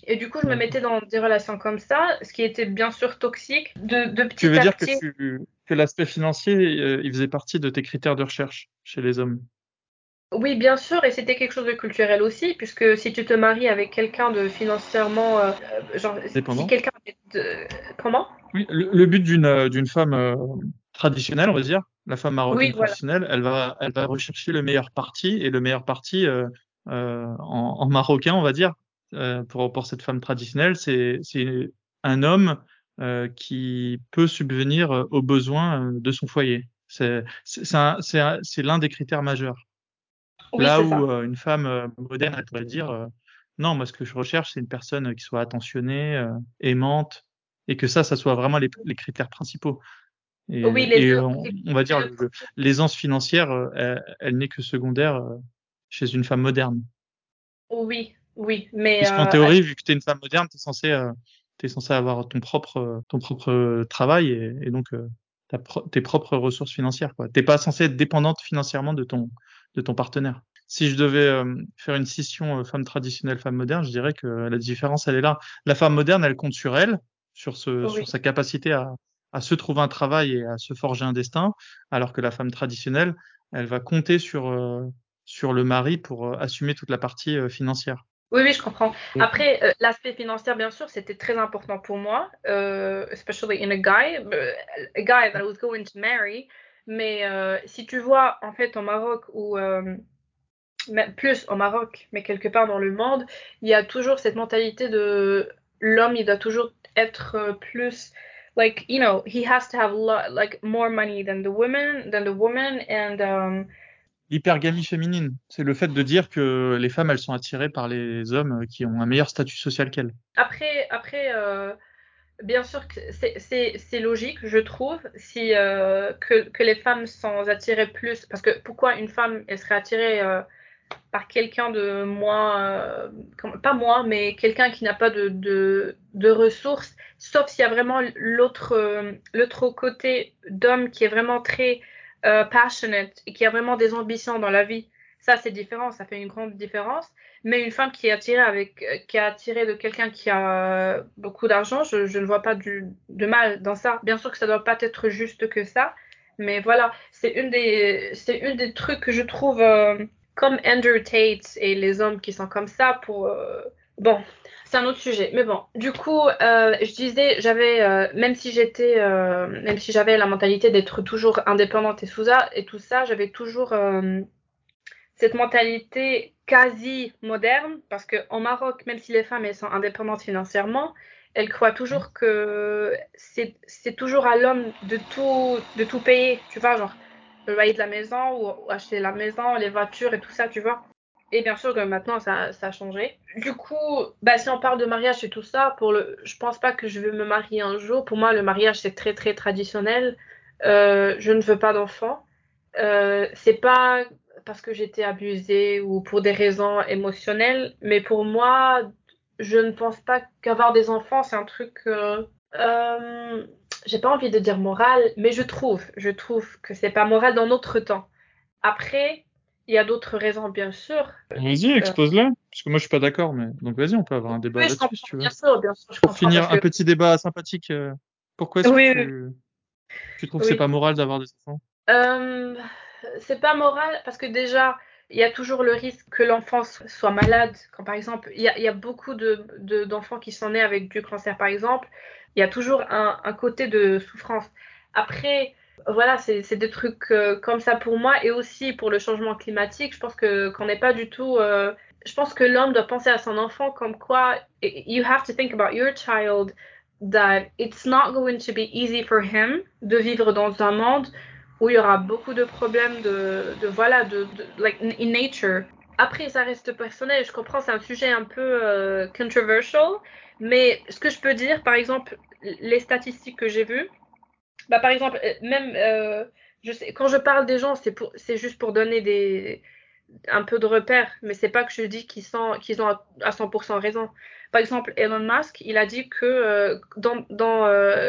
Et du coup, je me mettais dans des relations comme ça, ce qui était bien sûr toxique. De, de petit tu veux dire que, que l'aspect financier, euh, il faisait partie de tes critères de recherche chez les hommes? Oui, bien sûr, et c'était quelque chose de culturel aussi, puisque si tu te maries avec quelqu'un de financièrement, euh, genre, si quelqu'un de... comment? Oui, le, but d'une euh, d'une femme euh, traditionnelle, on va dire, la femme marocaine traditionnelle, elle va elle va rechercher le meilleur parti et le meilleur parti en, en, marocain, on va dire, pour pour cette femme traditionnelle, c'est c'est un homme qui peut subvenir aux besoins de son foyer. C'est c'est c'est l'un des critères majeurs. Là où euh, une femme euh, moderne, elle pourrait dire euh, non, moi ce que je recherche, c'est une personne qui soit attentionnée, aimante, et que ça, ça soit vraiment les, critères principaux. Et, oui, on, va dire l'aisance financière, elle, n'est que secondaire chez une femme moderne. Oui, oui, mais puisqu'en théorie, vu que tu es une femme moderne, tu es censé es censé avoir ton propre ton propre travail et, donc tes propres ressources financières quoi. T'es pas censé être dépendante financièrement de ton de ton partenaire. Si je devais euh, faire une scission euh, femme traditionnelle, femme moderne, je dirais que la différence, elle est là. La femme moderne, elle compte sur elle, sur, ce, sur sa capacité à, à se trouver un travail et à se forger un destin, alors que la femme traditionnelle, elle va compter sur, euh, sur le mari pour assumer toute la partie financière. Oui, oui, je comprends. Après, l'aspect financier, bien sûr, c'était très important pour moi, especially in a guy, a guy that I was going to marry. Mais euh, si tu vois, en fait, au Maroc ou euh, plus au Maroc, mais quelque part dans le monde, il y a toujours cette mentalité de l'homme, il doit toujours être euh, plus like you know he has to have like more money than the woman than the woman and um, l'hypergamie féminine c'est le fait de dire que les femmes elles sont attirées par les hommes qui ont un meilleur statut social qu'elles. Après après Bien sûr que c'est logique, je trouve, si euh, que, les femmes sont attirées plus. Parce que pourquoi une femme elle serait attirée euh, par quelqu'un de moins, euh, pas moi, mais quelqu'un qui n'a pas de, ressources, sauf s'il y a vraiment l'autre l'autre côté d'homme qui est vraiment très passionate et qui a vraiment des ambitions dans la vie. Ça, c'est différent, ça fait une grande différence. Mais une femme qui est attirée avec, euh, qui est attirée de quelqu'un qui a euh, beaucoup d'argent, je, ne vois pas de mal dans ça. Bien sûr que ça doit pas être juste que ça, mais voilà, c'est une des, c'est une des trucs que je trouve euh, comme Andrew Tate et les hommes qui sont comme ça pour, bon, c'est un autre sujet. Mais bon, du coup, je disais, j'avais, même si j'étais, même si j'avais la mentalité d'être toujours indépendante et, sous et tout ça, j'avais toujours cette mentalité quasi moderne, parce qu'au Maroc, même si les femmes elles sont indépendantes financièrement, elle croit toujours que c'est toujours à l'homme de tout de tout payer, tu vois, genre le loyer de la maison ou acheter la maison, les voitures et tout ça, tu vois. Et bien sûr que maintenant ça, ça a changé. Du coup, bah si on parle de mariage et tout ça, pour le, je pense pas que je vais me marier un jour. Pour moi, le mariage c'est très très traditionnel. Euh, je ne veux pas d'enfant. Euh, c'est pas parce que j'étais abusée ou pour des raisons émotionnelles, mais pour moi, je ne pense pas qu'avoir des enfants c'est un truc. Euh, euh, j'ai pas envie de dire moral, mais je trouve, je trouve que c'est pas moral dans notre temps. Après, il y a d'autres raisons, bien sûr. Vas-y, expose-la. Parce que moi, je suis pas d'accord, mais donc vas-y, on peut avoir un débat Oui, là-dessus, si tu veux. bien sûr, bien sûr. je Pour finir, un petit débat sympathique. euh, Pourquoi est-ce Oui, que tu, tu trouves que c'est pas moral d'avoir des enfants? Euh, c'est pas moral parce que déjà, il y a toujours le risque que l'enfant so- soit malade. Quand par exemple, il y a, beaucoup de, de- d'enfants qui sont nés avec du cancer, par exemple. Il y a toujours un, un côté de souffrance. Après, voilà, c'est des trucs euh, comme ça pour moi et aussi pour le changement climatique. Je pense que qu'on n'est pas du tout. euh, je pense que l'homme doit penser à son enfant comme quoi you have to think about your child that it's not going to be easy for him de vivre dans un monde où il y aura beaucoup de problèmes de, voilà, de, de- like in nature. Après, ça reste personnel. Je comprends, c'est un sujet un peu euh, controversial, mais ce que je peux dire, par exemple, les statistiques que j'ai vues, bah par exemple, euh, même euh, je sais, quand je parle des gens, c'est pour, c'est juste pour donner des un peu de repères, mais c'est pas que je dis qu'ils sont qu'ils ont à à 100% raison. Par exemple, Elon Musk, il a dit que euh, dans, dans,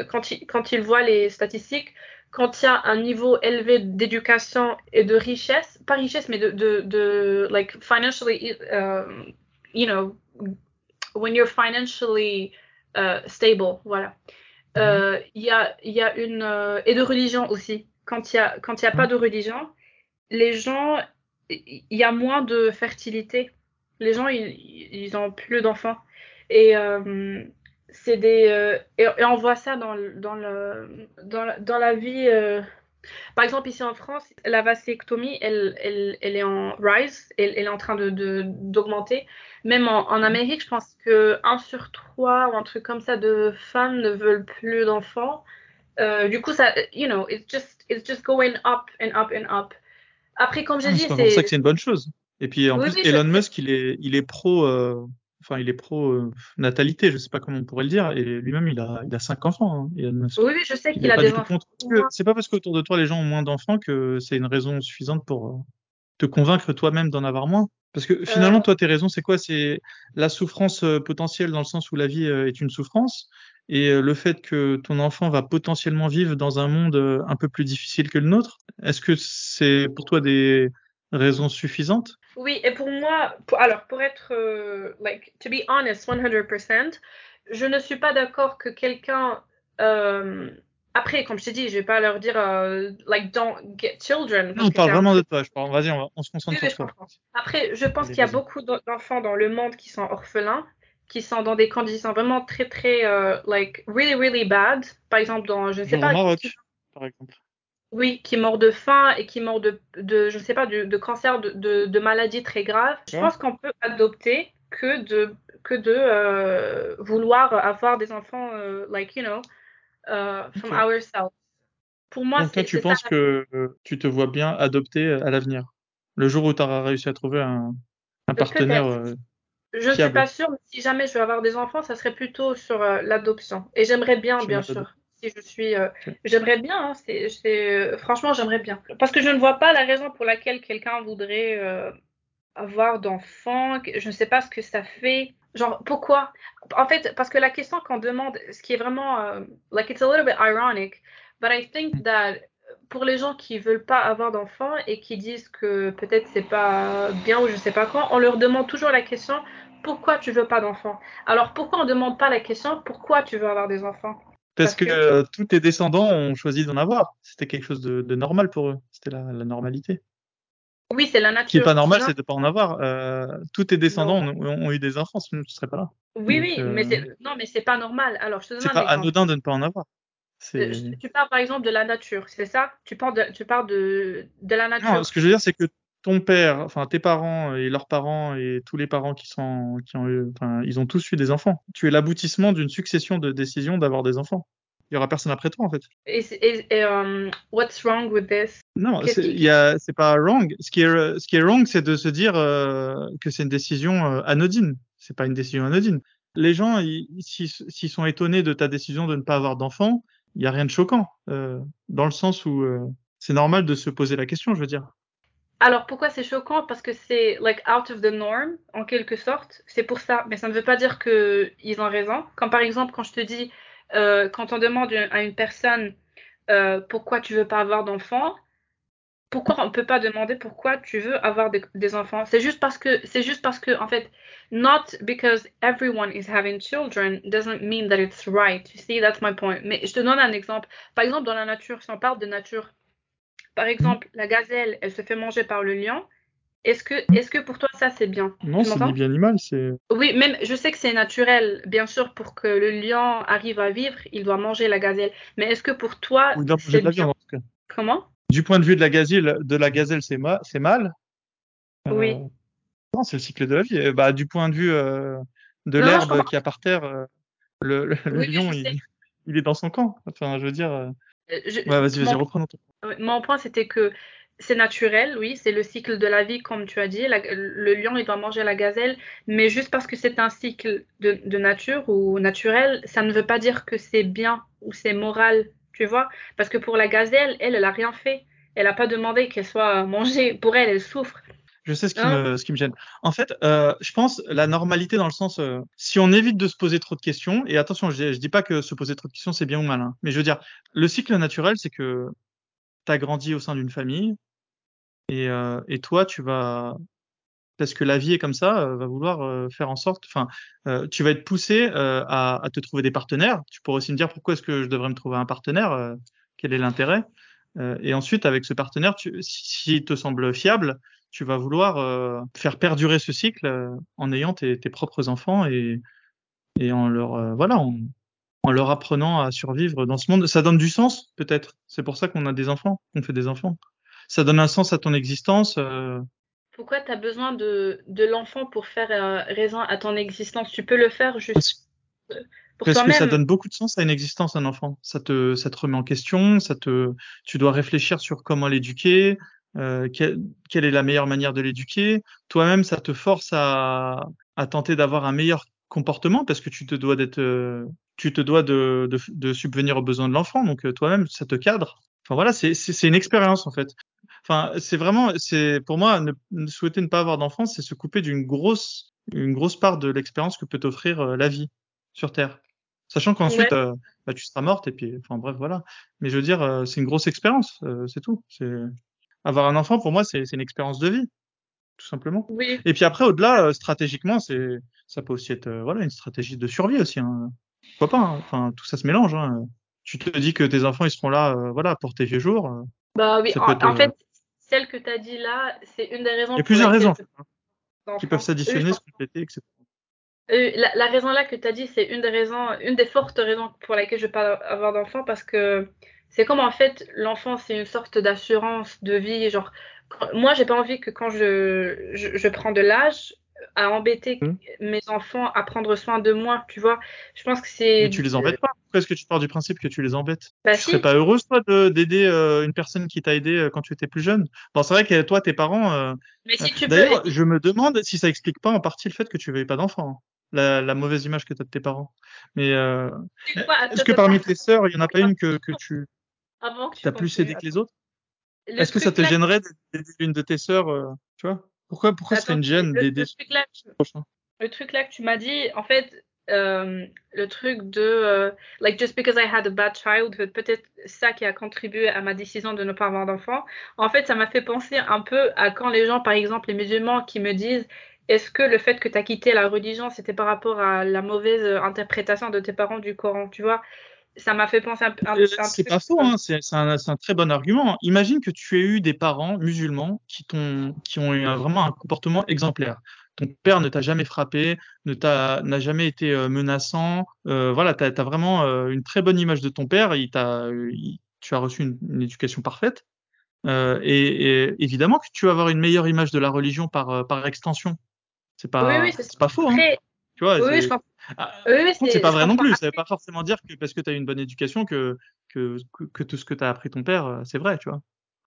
quand, il, quand il voit les statistiques, quand il y a un niveau élevé d'éducation et de richesse, pas richesse, mais de, de, de like financially, um, you know, when you're financially uh, stable, voilà. Euh, Il y, a, il y a une. euh, et de religion aussi. Quand il n'y a, quand il y a pas de religion, les gens. Il y a moins de fertilité. Les gens, ils, ils ont plus d'enfants. Et euh, c'est des. euh, et, et on voit ça dans, dans, le, dans, la, dans la vie. euh, par exemple, ici en France, la vasectomie, elle, elle, elle est en rise, elle, elle est en train de, d'augmenter. Même en, en Amérique, je pense que 1 sur 3 ou un truc comme ça de femmes ne veulent plus d'enfants. Euh, du coup, ça, you know, it's just, it's just going up and up and up. Après, comme j'ai Ah, dit, C'est pour ça que c'est une bonne chose. Et puis en Oui, plus, oui, Elon. Musk, il est, il est pro, enfin, il est pro euh, natalité, je sais pas comment on pourrait le dire. Et lui-même, il a, il a cinq enfants, hein. Oui, oui, je sais Il qu'il a des enfants. C'est pas parce qu'autour de toi les gens ont moins d'enfants que c'est une raison suffisante pour euh, te convaincre toi-même d'en avoir moins. Parce que finalement, Euh, toi, tes raisons, c'est quoi? C'est la souffrance potentielle dans le sens où la vie est une souffrance et le fait que ton enfant va potentiellement vivre dans un monde un peu plus difficile que le nôtre. Est-ce que c'est pour toi des raisons suffisantes? Oui, et pour moi, pour- alors pour être, euh, like, to be honest, 100%, je ne suis pas d'accord que quelqu'un, euh, après, comme je t'ai dit, je vais pas leur dire, euh, like, don't get children, Non, on parle vraiment de toi. Je parle. Vas-y, on, va- on se concentre oui, sur toi. Après, je pense qu'il y a beaucoup d'en- d'enfants dans le monde qui sont orphelins, qui sont dans des conditions vraiment très, très, euh, like, really, really bad. Par exemple, dans, je ne sais pas, Maroc, par exemple. Oui, qui meurent de faim et qui meurent de, de je ne sais pas, de, de cancer, de, de, de maladies très graves. Je pense qu'on peut adopter que de, que de euh, vouloir avoir des enfants, euh, like, you know, uh, from Ok. ourselves. Pour moi, Donc toi, tu ça. penses que euh, tu te vois bien adopter euh, à l'avenir, le jour où tu auras réussi à trouver un, un partenaire euh, Je ne suis pas sûre, mais si jamais je veux avoir des enfants, ça serait plutôt sur l'adoption. Et j'aimerais bien, bien sûr. Si je suis, euh, j'aimerais bien. hein, c'est, c'est- franchement, j'aimerais bien. Parce que je ne vois pas la raison pour laquelle quelqu'un voudrait euh, avoir d'enfants. Je ne sais pas ce que ça fait. Genre, pourquoi? En fait, parce que la question qu'on demande, ce qui est vraiment, euh, like, it's a little bit ironic, but I think that pour les gens qui veulent pas avoir d'enfants et qui disent que peut-être c'est pas bien ou je sais pas quoi, on leur demande toujours la question pourquoi tu veux pas d'enfants? Alors pourquoi on demande pas la question pourquoi tu veux avoir des enfants? Parce Parce que que euh, tous tes descendants ont choisi d'en avoir. C'était quelque chose de, de normal pour eux. C'était la, la normalité. oui, c'est la Ce qui est nature. pas normal, Non, c'est de pas en avoir. Euh, tous tes descendants non. ont, eu des enfants, sinon tu serais pas là. Oui, Donc oui, mais euh, c'est non, mais c'est pas normal. Alors, je te c'est pas anodin de ne pas en avoir. Euh, Tu parles par exemple de la nature, c'est ça? Tu parles de, tu parles de, de la non. nature. Ce que je veux dire, c'est que ton père, enfin tes parents et leurs parents et tous les parents qui sont, qui ont eu, enfin, ils ont tous eu des enfants. Tu es l'aboutissement d'une succession de décisions d'avoir des enfants. Il y aura personne après toi en fait. Et um, what's wrong with this? Non, c'est pas wrong. Ce qui est, ce qui est wrong, c'est de se dire euh, que c'est une décision euh, anodine. C'est pas une décision anodine. Les gens, s'ils sont étonnés de ta décision de ne pas avoir d'enfants, il y a rien de choquant, euh, dans le sens où euh, c'est normal de se poser la question, je veux dire. Alors pourquoi c'est choquant? Parce que c'est like out of the norm en quelque sorte. C'est pour ça, mais ça ne veut pas dire que ils ont raison. Comme par exemple quand je te dis, euh, quand on demande à une personne euh, pourquoi tu veux pas avoir d'enfants, pourquoi on peut pas demander pourquoi tu veux avoir des enfants? C'est juste parce que c'est juste parce que en fait, not because everyone is having children doesn't mean that it's right. You see, that's my point. Mais je te donne un exemple. Par exemple, dans la nature, si on parle de nature, par exemple, la gazelle, elle se fait manger par le lion. Est-ce que, est-ce que pour toi ça c'est bien? Non, c'est ni bien ni mal. C'est. Oui, même je sais que c'est naturel, bien sûr, pour que le lion arrive à vivre, il doit manger la gazelle. Mais est-ce que pour toi oui, c'est bien? en tout cas. Comment? Du point de vue de la gazelle, de la gazelle, c'est ma... c'est mal? Oui. Euh... Non, c'est le cycle de la vie. Bah, du point de vue euh, de l'herbe qui a par terre, euh, le, le, oui, lion, il, il, est dans son camp. Enfin, je veux dire. Euh, je... Ouais, vas-y, vas-y, reprends. Ton... Mon point, c'était que c'est naturel, oui, c'est le cycle de la vie, comme tu as dit. La, le lion, il doit manger la gazelle, mais juste parce que c'est un cycle de, de, nature ou naturel, ça ne veut pas dire que c'est bien ou c'est moral, tu vois? Parce que pour la gazelle, elle, elle a rien fait. Elle n'a pas demandé qu'elle soit mangée. Pour elle, elle souffre. Je sais ce qui, me, ce qui me gêne. En fait, euh, je pense la normalité dans le sens, euh, si on évite de se poser trop de questions, et attention, je, je dis pas que se poser trop de questions c'est bien ou mal, hein, mais je veux dire, le cycle naturel, c'est que tu as grandi au sein d'une famille, et, euh, et, toi, tu vas, parce que la vie est comme ça, euh, va vouloir euh, faire en sorte, enfin, euh, tu vas être poussé à, à, te trouver des partenaires. Tu pourrais aussi me dire pourquoi est-ce que je devrais me trouver un partenaire, quel est l'intérêt. et ensuite, avec ce partenaire, s'il te semble fiable, tu vas vouloir faire perdurer ce cycle en ayant tes, tes, propres enfants et, et en leur, voilà, en, en leur apprenant à survivre dans ce monde. Ça donne du sens, peut-être. C'est pour ça qu'on a des enfants, qu'on fait des enfants ça donne un sens à ton existence. Euh... Pourquoi tu as besoin de, de l'enfant pour faire euh, raison à ton existence? Tu peux le faire juste pour Parce que ça donne beaucoup de sens à une existence, un enfant. Ça te, ça te remet en question, ça te, tu dois réfléchir sur comment l'éduquer, euh, quelle, quelle est la meilleure manière de l'éduquer? Toi-même, ça te force à, à tenter d'avoir un meilleur comportement parce que tu te dois d'être, euh, tu te dois de, de, de subvenir aux besoins de l'enfant. Donc euh, toi-même, ça te cadre. Enfin voilà, c'est une expérience en fait. Enfin, c'est vraiment, c'est pour moi, ne, ne, souhaiter ne pas avoir d'enfant, c'est se couper d'une grosse, une grosse part de l'expérience que peut t'offrir euh, la vie sur Terre. Sachant qu'ensuite, ouais. euh, bah, tu seras morte et puis, enfin bref, voilà. Mais je veux dire, euh, c'est une grosse expérience, euh, c'est tout. C'est avoir un enfant pour moi, c'est une expérience de vie, tout simplement. Oui. Et puis après, au-delà, euh, stratégiquement, c'est, ça peut aussi être, voilà, une stratégie de survie aussi. Hein. Pourquoi pas hein. Enfin, tout ça se mélange. Hein. Tu te dis que tes enfants ils seront là, voilà, pour tes vieux jours. Bah oui, en, être, en fait, celle que tu as dit là, c'est une des raisons. Il y a plusieurs raisons hein, qui peuvent s'additionner, se compléter, etc. Euh, la, la, raison là que tu as dit, c'est une des raisons, une des fortes raisons pour laquelle je veux pas avoir d'enfant parce que c'est comme en fait l'enfant c'est une sorte d'assurance de vie. Genre, moi j'ai pas envie que quand je, je, je prends de l'âge à embêter mmh. mes enfants à prendre soin de moi, tu vois. Je pense que c'est. Mais tu les embêtes pas. Pourquoi est-ce que tu pars du principe que tu les embêtes? Bah, Tu si. serais pas heureuse toi d'aider euh, une personne qui t'a aidé euh, quand tu étais plus jeune? Bon, c'est vrai que toi, tes parents. Euh... Mais si tu D'ailleurs, peux... je me demande si ça explique pas en partie le fait que tu veuilles pas d'enfants. La, la, mauvaise image que tu as de tes parents. Mais est-ce que parmi tes sœurs, il y en a pas une que, que tu Avant que as plus aidé que les autres? Est-ce que ça te gênerait d'aider une de tes sœurs euh, Tu vois? Pourquoi, pourquoi ce serait une gêne d'aider le, le truc là que tu m'as dit, en fait, euh, le truc de, uh, like, just because I had a bad childhood, peut-être ça qui a contribué à ma décision de ne pas avoir d'enfant. En fait, ça m'a fait penser un peu à quand les gens, par exemple, les musulmans qui me disent est-ce que le fait que tu as quitté la religion, c'était par rapport à la mauvaise interprétation de tes parents du Coran, tu vois? Ça m'a fait penser un peu. C'est pas faux, hein, c'est un, un, très bon argument. Imagine que tu aies eu des parents musulmans qui, ont, qui ont eu un, vraiment un comportement exemplaire. Ton père ne t'a jamais frappé, ne n'a jamais été euh, menaçant. Euh, voilà, tu as, as, vraiment euh, une très bonne image de ton père. Il t'a, tu as reçu une, une, éducation parfaite. Euh, et, et, évidemment que tu vas avoir une meilleure image de la religion par, euh, par extension. C'est pas, Oui, oui, c'est c'est pas faux. Hein. Tu vois, Oui, je comprends. Ah, c'est pas vrai non plus. Ça veut pas forcément dire que parce que tu as une bonne éducation que, que, que, que tout ce que tu as appris ton père, euh, c'est vrai, tu vois.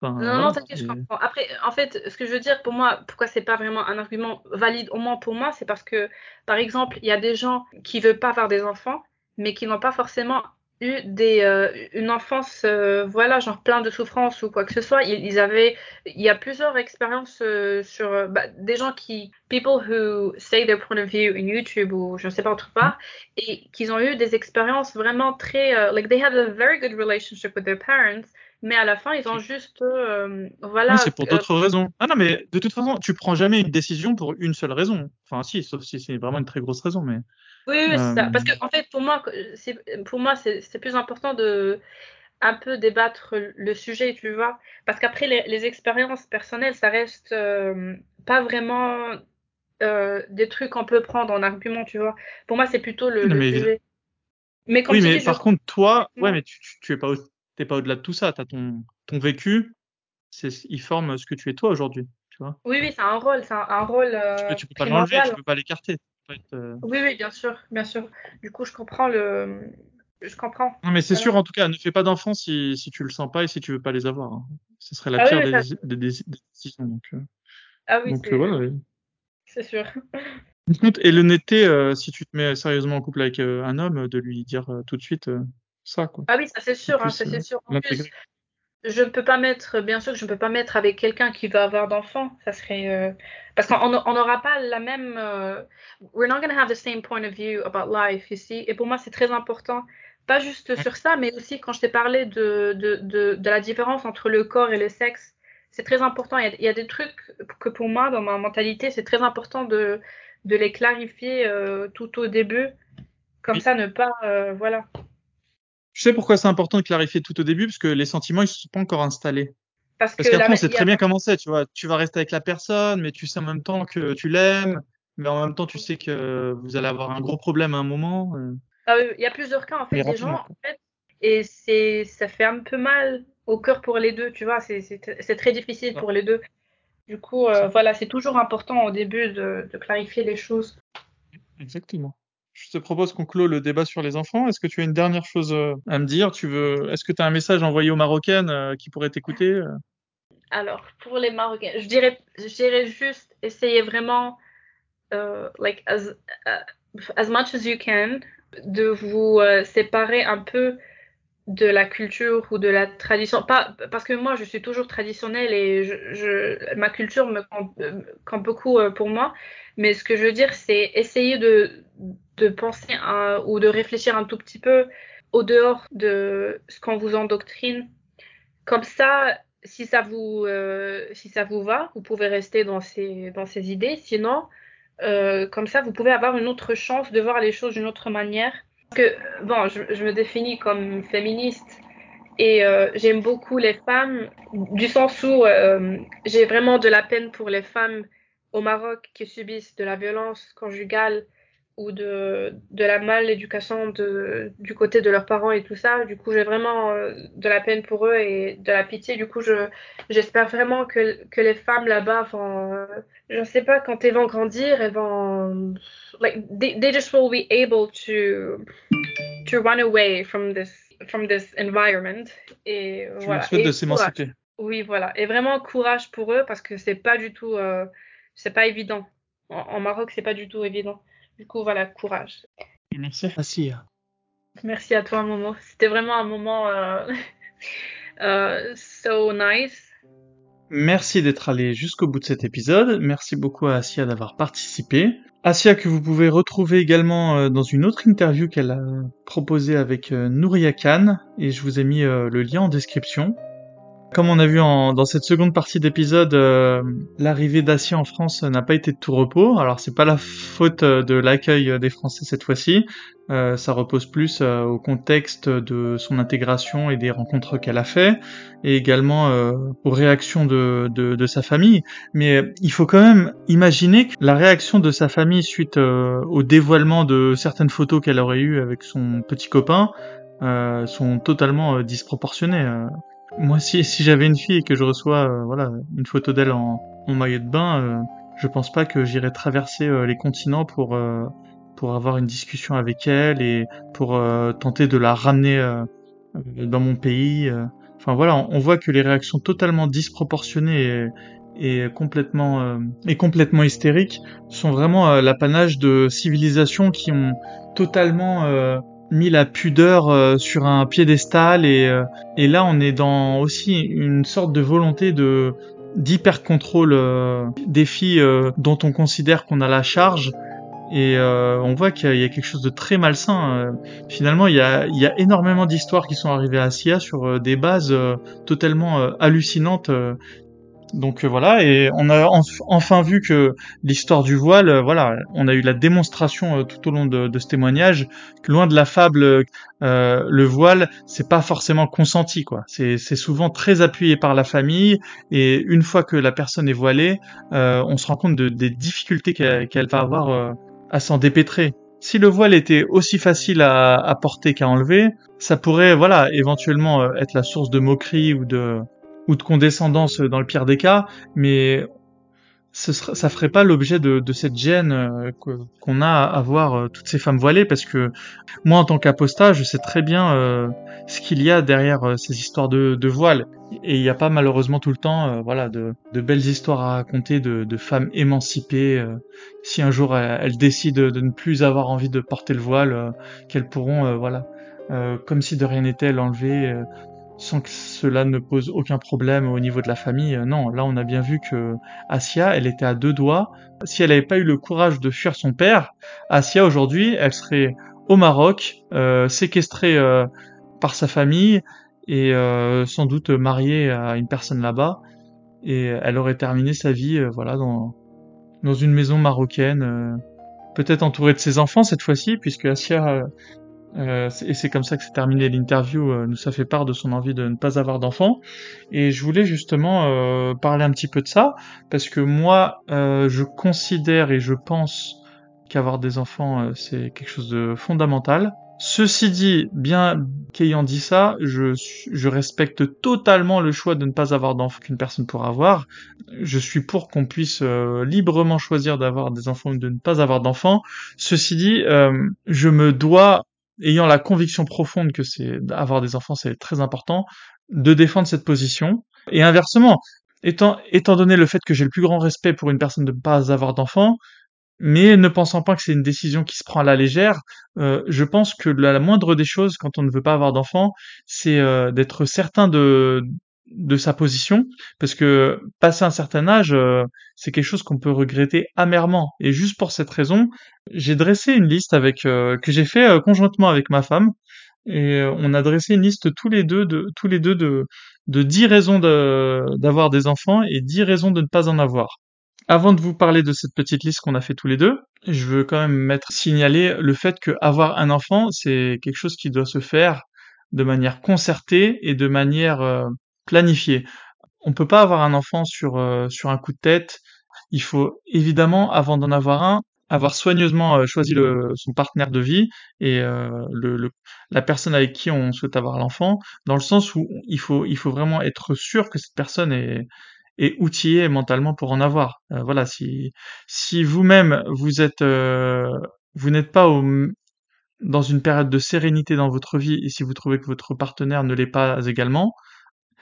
Enfin, Non, voilà. non, t'inquiète, je comprends. Après, en fait, ce que je veux dire, pour moi, pourquoi c'est pas vraiment un argument valide, au moins pour moi, c'est parce que, par exemple, il y a des gens qui veulent pas avoir des enfants, mais qui n'ont pas forcément eu des, euh, une enfance, euh, voilà, genre plein de souffrances ou quoi que ce soit. Ils, ils avaient, il y a plusieurs expériences euh, sur euh, bah, des gens qui, people who say their point of view in YouTube ou je ne sais pas autre part, et qu'ils ont eu des expériences vraiment très, like they had a very good relationship with their parents. Mais à la fin, ils ont juste, euh, voilà. Oui, c'est pour euh, d'autres raisons. Ah non, mais de toute façon, tu prends jamais une décision pour une seule raison. Enfin, si, sauf si c'est vraiment une très grosse raison, mais. Oui, oui, c'est ça. Parce que en fait, pour moi, c'est pour moi, c'est plus important de un peu débattre le sujet, tu vois. Parce qu'après, les, les expériences personnelles, ça reste euh, pas vraiment euh, des trucs qu'on peut prendre en argument, tu vois. Pour moi, c'est plutôt le, non, le mais sujet. Mais comme Oui, tu mais dis, je par contre, toi, ouais, mais tu, tu, tu es pas, au- t'es pas au-delà de tout ça. T'as ton, ton vécu, c'est, il forme ce que tu es toi aujourd'hui, tu vois. Oui, oui, c'est un rôle, c'est un, un rôle Tu peux, tu peux pas l'enlever, tu peux pas l'écarter. Euh, Oui, oui, bien sûr, bien sûr. Du coup, je comprends le, je comprends. Non, mais c'est vraiment. sûr, en tout cas, ne fais pas d'enfants si, si tu le sens pas et si tu veux pas les avoir. hein. Ce serait la Ah oui, pire oui, des, ça, des, des- des décisions. Donc, euh, ah oui, donc euh, c'est, voilà. ouais. c'est sûr. Écoute, et l'honnêteté, euh, si tu te mets sérieusement en couple avec euh, un homme, de lui dire euh, tout de suite euh, ça, quoi. Ah oui, ça c'est sûr, hein, c'est euh, sûr. En plus. Je ne peux pas mettre, bien sûr que je ne peux pas mettre avec quelqu'un qui va avoir d'enfants. Ça serait euh, parce qu'on on n'aura pas la même. euh, We're not gonna have the same point of view about life, you see? Et pour moi, c'est très important, pas juste sur ça, mais aussi quand je t'ai parlé de, de, de, de la différence entre le corps et le sexe. C'est très important. Il y, a, il y a des trucs que pour moi, dans ma mentalité, c'est très important de, de les clarifier euh, tout au début. Comme Oui. ça, ne pas. euh, voilà. Je sais pourquoi c'est important de clarifier tout au début, parce que les sentiments, ils se sont pas encore installés. Parce Parce qu'après, la, on sait très bien comment c'est, tu vois. Tu vas rester avec la personne, mais tu sais en même temps que tu l'aimes, mais en même temps, tu sais que vous allez avoir un gros problème à un moment. euh, Ah il y a plusieurs cas en fait des gens quoi. en fait et c'est ça fait un peu mal au cœur pour les deux, tu vois, c'est très difficile pour les deux. Du coup, euh, voilà, c'est toujours important au début de, de clarifier les choses. exactement. Je te propose qu'on clôt le débat sur les enfants. Est-ce que tu as une dernière chose euh, à me dire? Tu veux, est-ce que tu as un message envoyé aux Marocaines euh, qui pourraient t'écouter? euh? Alors, pour les Marocains, je dirais je juste essayer vraiment like as as much as you can de vous séparer un peu de la culture ou de la tradition. Pas, parce que moi, je suis toujours traditionnelle et je, ma culture me compte, euh, beaucoup euh, pour moi. Mais ce que je veux dire, c'est essayer de, de penser ou de réfléchir un tout petit peu au dehors de ce qu'on vous endoctrine. Comme ça, si ça vous, euh, si ça vous va, vous pouvez rester dans ces, dans ces idées. Sinon, comme ça, vous pouvez avoir une autre chance de voir les choses d'une autre manière. Que, bon, je, je me définis comme féministe et euh, j'aime beaucoup les femmes, du sens où euh, j'ai vraiment de la peine pour les femmes au Maroc qui subissent de la violence conjugale ou de, de la mal-éducation de, du côté de leurs parents et tout ça. Du coup, j'ai vraiment euh, de la peine pour eux et de la pitié. Du coup, je, j'espère vraiment que, que les femmes là-bas vont, euh, je ne sais pas, quand elles vont grandir, elles vont, like, they, they just will be able to, to run away from this, from this environment. Et voilà. Et s'émanciper. Oui, voilà. Et vraiment courage pour eux parce que c'est pas du tout, euh, c'est pas évident. En, en Maroc, c'est pas du tout évident. Du coup, voilà, courage. Merci. Asia. Merci à toi, Momo. C'était vraiment un moment euh, euh, so nice. Merci d'être allé jusqu'au bout de cet épisode. Merci beaucoup à Asia d'avoir participé. Asia que vous pouvez retrouver également euh, dans une autre interview qu'elle a proposée avec Nouria Khan et je vous ai mis le lien en description. Comme on a vu en- dans cette seconde partie d'épisode, euh, l'arrivée d'Asia en France n'a pas été de tout repos. Alors c'est pas la faute euh, de l'accueil des Français cette fois-ci. Euh, ça repose plus euh, au contexte de son intégration et des rencontres qu'elle a fait, et également euh, aux réactions de, de, de sa famille. Mais il faut quand même imaginer que la réaction de sa famille suite euh, au dévoilement de certaines photos qu'elle aurait eues avec son petit copain euh, sont totalement euh, disproportionnées. Euh. Moi, si, si j'avais une fille et que je reçois euh, voilà une photo d'elle en, maillot de bain, euh, je pense pas que j'irais traverser euh, les continents pour pour avoir une discussion avec elle et pour tenter de la ramener dans mon pays. Enfin voilà, on, voit que les réactions totalement disproportionnées et, et complètement et complètement hystériques sont vraiment l'apanage de civilisations qui ont totalement mis la pudeur euh, sur un piédestal et, euh, et là on est dans aussi une sorte de volonté de d'hyper contrôle euh, des filles dont on considère qu'on a la charge et on voit qu'il y, a quelque chose de très malsain. finalement, il y a, il y a énormément d'histoires qui sont arrivées à SIA sur des bases totalement hallucinantes donc euh, voilà, et on a enfin vu que l'histoire du voile, euh, voilà, on a eu la démonstration euh, tout au long de, ce témoignage que loin de la fable, le voile, c'est pas forcément consenti, quoi. C'est souvent très appuyé par la famille, et une fois que la personne est voilée, on se rend compte de, des difficultés qu'elle va avoir à s'en dépêtrer. Si le voile était aussi facile à, à porter qu'à enlever, ça pourrait, voilà, éventuellement être la source de moquerie ou de ou de condescendance dans le pire des cas, mais ce serait, ça ferait pas l'objet de, de, cette gêne euh, qu'on a à voir euh, toutes ces femmes voilées, parce que moi, en tant qu'apostat, je sais très bien euh, ce qu'il y a derrière ces histoires de, de voile. Et il n'y a pas malheureusement tout le temps, voilà, de, de, belles histoires à raconter de, femmes émancipées. si un jour elles, décident de ne plus avoir envie de porter le voile, qu'elles pourront, voilà, comme si de rien n'était, l'enlever sans que cela ne pose aucun problème au niveau de la famille. Euh, non, là on a bien vu que Asia, elle était à deux doigts. Si elle n'avait pas eu le courage de fuir son père, Asia aujourd'hui, elle serait au Maroc, euh, séquestrée euh, par sa famille et sans doute mariée à une personne là-bas. Et elle aurait terminé sa vie, voilà, dans dans une maison marocaine, peut-être entourée de ses enfants cette fois-ci, puisque Asia euh, et c'est comme ça que s'est terminé l'interview. Euh, nous ça fait part de son envie de ne pas avoir d'enfants. Et je voulais justement euh, parler un petit peu de ça parce que moi, je considère et je pense qu'avoir des enfants c'est quelque chose de fondamental. Ceci dit, bien qu'ayant dit ça, je, je respecte totalement le choix de ne pas avoir d'enfants qu'une personne pourra avoir. Je suis pour qu'on puisse librement choisir d'avoir des enfants ou de ne pas avoir d'enfants. Ceci dit, je me dois ayant la conviction profonde que c'est avoir des enfants c'est très important, de défendre cette position. Et inversement, étant, étant donné le fait que j'ai le plus grand respect pour une personne de ne pas avoir d'enfants, mais ne pensant pas que c'est une décision qui se prend à la légère, euh, je pense que la, moindre des choses quand on ne veut pas avoir d'enfants, c'est euh, d'être certain de, de sa position, parce que passer un certain âge, euh, c'est quelque chose qu'on peut regretter amèrement. Et juste pour cette raison, j'ai dressé une liste avec euh, que j'ai fait euh, conjointement avec ma femme, et on a dressé une liste tous les deux de tous les deux de de 10 raisons d'avoir des enfants et 10 raisons de ne pas en avoir. Avant de vous parler de cette petite liste qu'on a fait tous les deux, je veux quand même mettre signaler le fait que avoir un enfant, c'est quelque chose qui doit se faire de manière concertée et de manière planifié. On peut pas avoir un enfant sur euh, sur un coup de tête. Il faut évidemment, avant d'en avoir un, avoir soigneusement euh, choisi son partenaire de vie et euh, la personne avec qui on souhaite avoir l'enfant, dans le sens où il faut il faut vraiment être sûr que cette personne est est outillée mentalement pour en avoir. voilà, si si vous-même vous êtes vous n'êtes pas dans une période de sérénité dans votre vie et si vous trouvez que votre partenaire ne l'est pas également,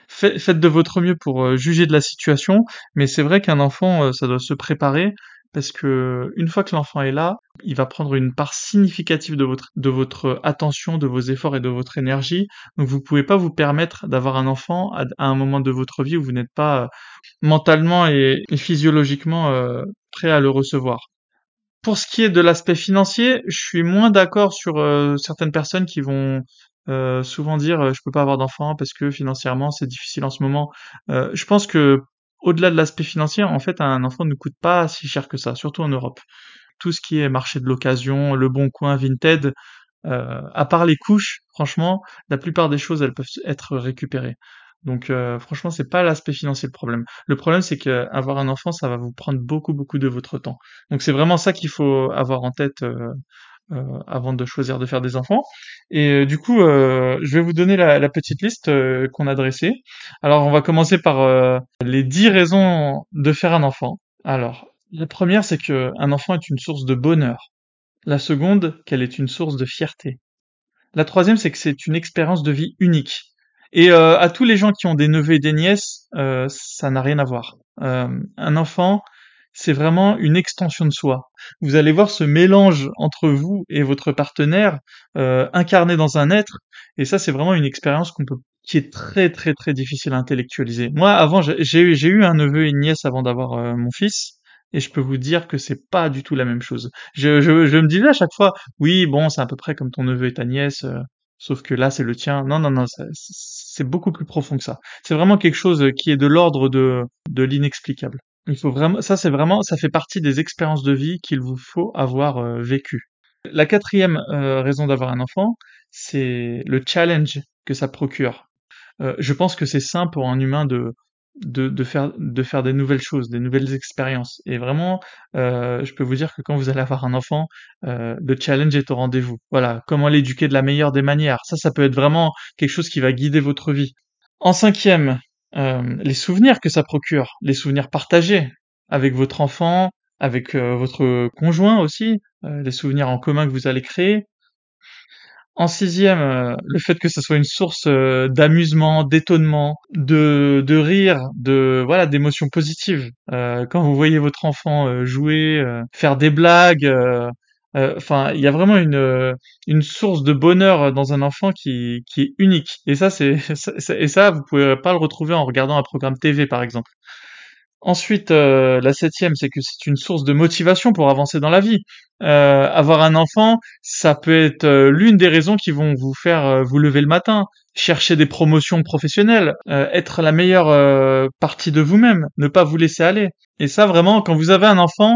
faites de votre mieux pour euh, juger de la situation, mais c'est vrai qu'un enfant, euh, ça doit se préparer parce que une fois que l'enfant est là, il va prendre une part significative de votre attention, de vos efforts et de votre énergie. Donc vous pouvez pas vous permettre d'avoir un enfant à, un moment de votre vie où vous n'êtes pas euh, mentalement et, physiologiquement prêt à le recevoir. Pour ce qui est de l'aspect financier, je suis moins d'accord sur certaines personnes qui vont euh, souvent dire euh, je peux pas avoir d'enfant parce que financièrement c'est difficile en ce moment. Euh, je pense que au-delà de l'aspect financier, en fait, un enfant ne coûte pas si cher que ça, surtout en Europe. Tout ce qui est marché de l'occasion, le bon coin, Vinted, à part les couches, franchement, la plupart des choses elles peuvent être récupérées. Donc franchement, c'est pas l'aspect financier le problème. Le problème c'est que avoir un enfant, ça va vous prendre beaucoup beaucoup de votre temps. Donc c'est vraiment ça qu'il faut avoir en tête avant de choisir de faire des enfants. Et du coup, je vais vous donner la, petite liste qu'on a dressée. Alors, on va commencer par les 10 raisons de faire un enfant. Alors, la première, c'est que un enfant est une source de bonheur. La seconde, qu'elle est une source de fierté. La troisième, c'est que c'est une expérience de vie unique. Et euh, à tous les gens qui ont des neveux et des nièces, euh, ça n'a rien à voir. Euh, un enfant, c'est vraiment une extension de soi. Vous allez voir ce mélange entre vous et votre partenaire incarné dans un être, et ça, c'est vraiment une expérience qu'on peut qui est très très très difficile à intellectualiser. Moi, avant, j'ai eu un neveu et une nièce avant d'avoir mon fils et je peux vous dire que c'est pas du tout la même chose. Je, je, je me disais à chaque fois, oui, bon, c'est à peu près comme ton neveu et ta nièce, euh, sauf que là, c'est le tien. Non, non, non, c'est beaucoup plus profond que ça. C'est vraiment quelque chose qui est de l'ordre de, de l'inexplicable. Il faut vraiment, ça, c'est vraiment, ça fait partie des expériences de vie qu'il vous faut avoir euh, vécues. La quatrième euh, raison d'avoir un enfant, c'est le challenge que ça procure. je pense que c'est sain pour un humain de de, faire, de faire des nouvelles choses, des nouvelles expériences. Et vraiment, euh, je peux vous dire que quand vous allez avoir un enfant, euh, le challenge est au rendez-vous. Voilà, comment l'éduquer de la meilleure des manières. Ça, ça peut être vraiment quelque chose qui va guider votre vie. En cinquième, euh, les souvenirs que ça procure, les souvenirs partagés avec votre enfant, avec euh, votre conjoint aussi, euh, les souvenirs en commun que vous allez créer, en sixième, le fait que ce soit une source d'amusement, d'étonnement, de, de rire, de voilà, d'émotions positives. Quand vous voyez votre enfant jouer, faire des blagues, enfin, il y a vraiment une une source de bonheur dans un enfant qui qui est unique. Et ça, c'est et ça, vous pouvez pas le retrouver en regardant un programme TV, par exemple. Ensuite, euh, la septième, c'est que c'est une source de motivation pour avancer dans la vie. Euh, avoir un enfant, ça peut être euh, l'une des raisons qui vont vous faire vous lever le matin, chercher des promotions professionnelles, être la meilleure partie de vous-même, ne pas vous laisser aller. Et ça, vraiment, quand vous avez un enfant,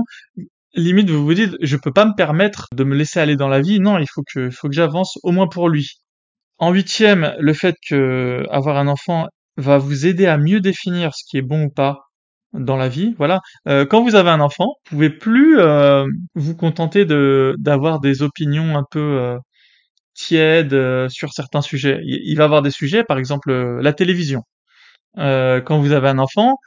limite vous vous dites, je peux pas me permettre de me laisser aller dans la vie. Non, il faut que, faut que j'avance au moins pour lui. En huitième, le fait que avoir un enfant va vous aider à mieux définir ce qui est bon ou pas dans la vie. Voilà. Euh, quand vous avez un enfant, vous pouvez plus euh, vous contenter de d'avoir des opinions un peu euh, tièdes sur certains sujets. Il, il, va avoir des sujets, par exemple la télévision. quand vous avez un enfant,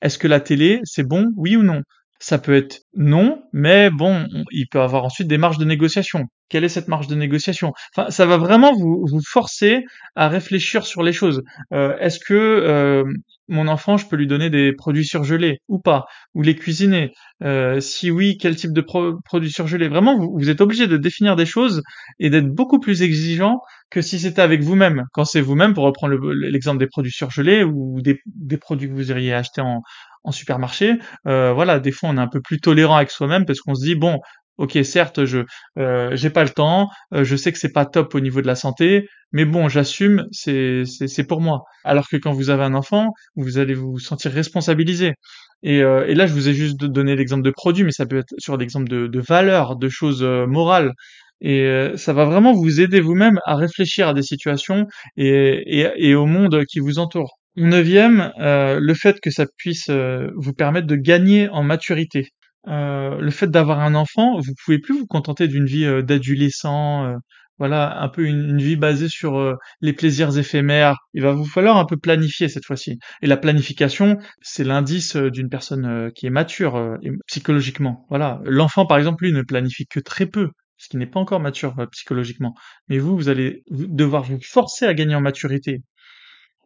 est-ce que la télé c'est bon, oui ou non? Ça peut être non, mais bon, il peut avoir ensuite des marges de négociation. Quelle est cette marge de négociation? Enfin, ça va vraiment vous, vous forcer à réfléchir sur les choses. est-ce que mon enfant, je peux lui donner des produits surgelés ou pas, ou les cuisiner. Euh, si oui, quel type de produits surgelés Vraiment, vous, êtes obligé de définir des choses et d'être beaucoup plus exigeant que si c'était avec vous-même. Quand c'est vous-même, pour reprendre l'exemple des produits surgelés ou des, produits que vous iriez acheter en, supermarché, euh, voilà, des fois on est un peu plus tolérant avec soi-même parce qu'on se dit bon, Ok, certes, je euh, j'ai pas le temps, euh, je sais que c'est pas top au niveau de la santé, mais bon, j'assume, c'est c'est pour moi. Alors que quand vous avez un enfant, vous allez vous sentir responsabilisé. Et, euh, et là, je vous ai juste donné l'exemple de produit, mais ça peut être sur l'exemple de, de valeurs, de choses morales. Et ça va vraiment vous aider vous-même à réfléchir à des situations et, et, et au monde qui vous entoure. Neuvième, le fait que ça puisse vous permettre de gagner en maturité. Euh, le fait d'avoir un enfant, vous pouvez plus vous contenter d'une vie euh, d'adolescent, euh, voilà, un peu une, vie basée sur les plaisirs éphémères. Il va vous falloir un peu planifier cette fois-ci. Et la planification, c'est l'indice d'une personne qui est mature psychologiquement. Voilà, l'enfant par exemple, lui, ne planifie que très peu, ce qui n'est pas encore mature psychologiquement. Mais vous, vous allez devoir vous forcer à gagner en maturité.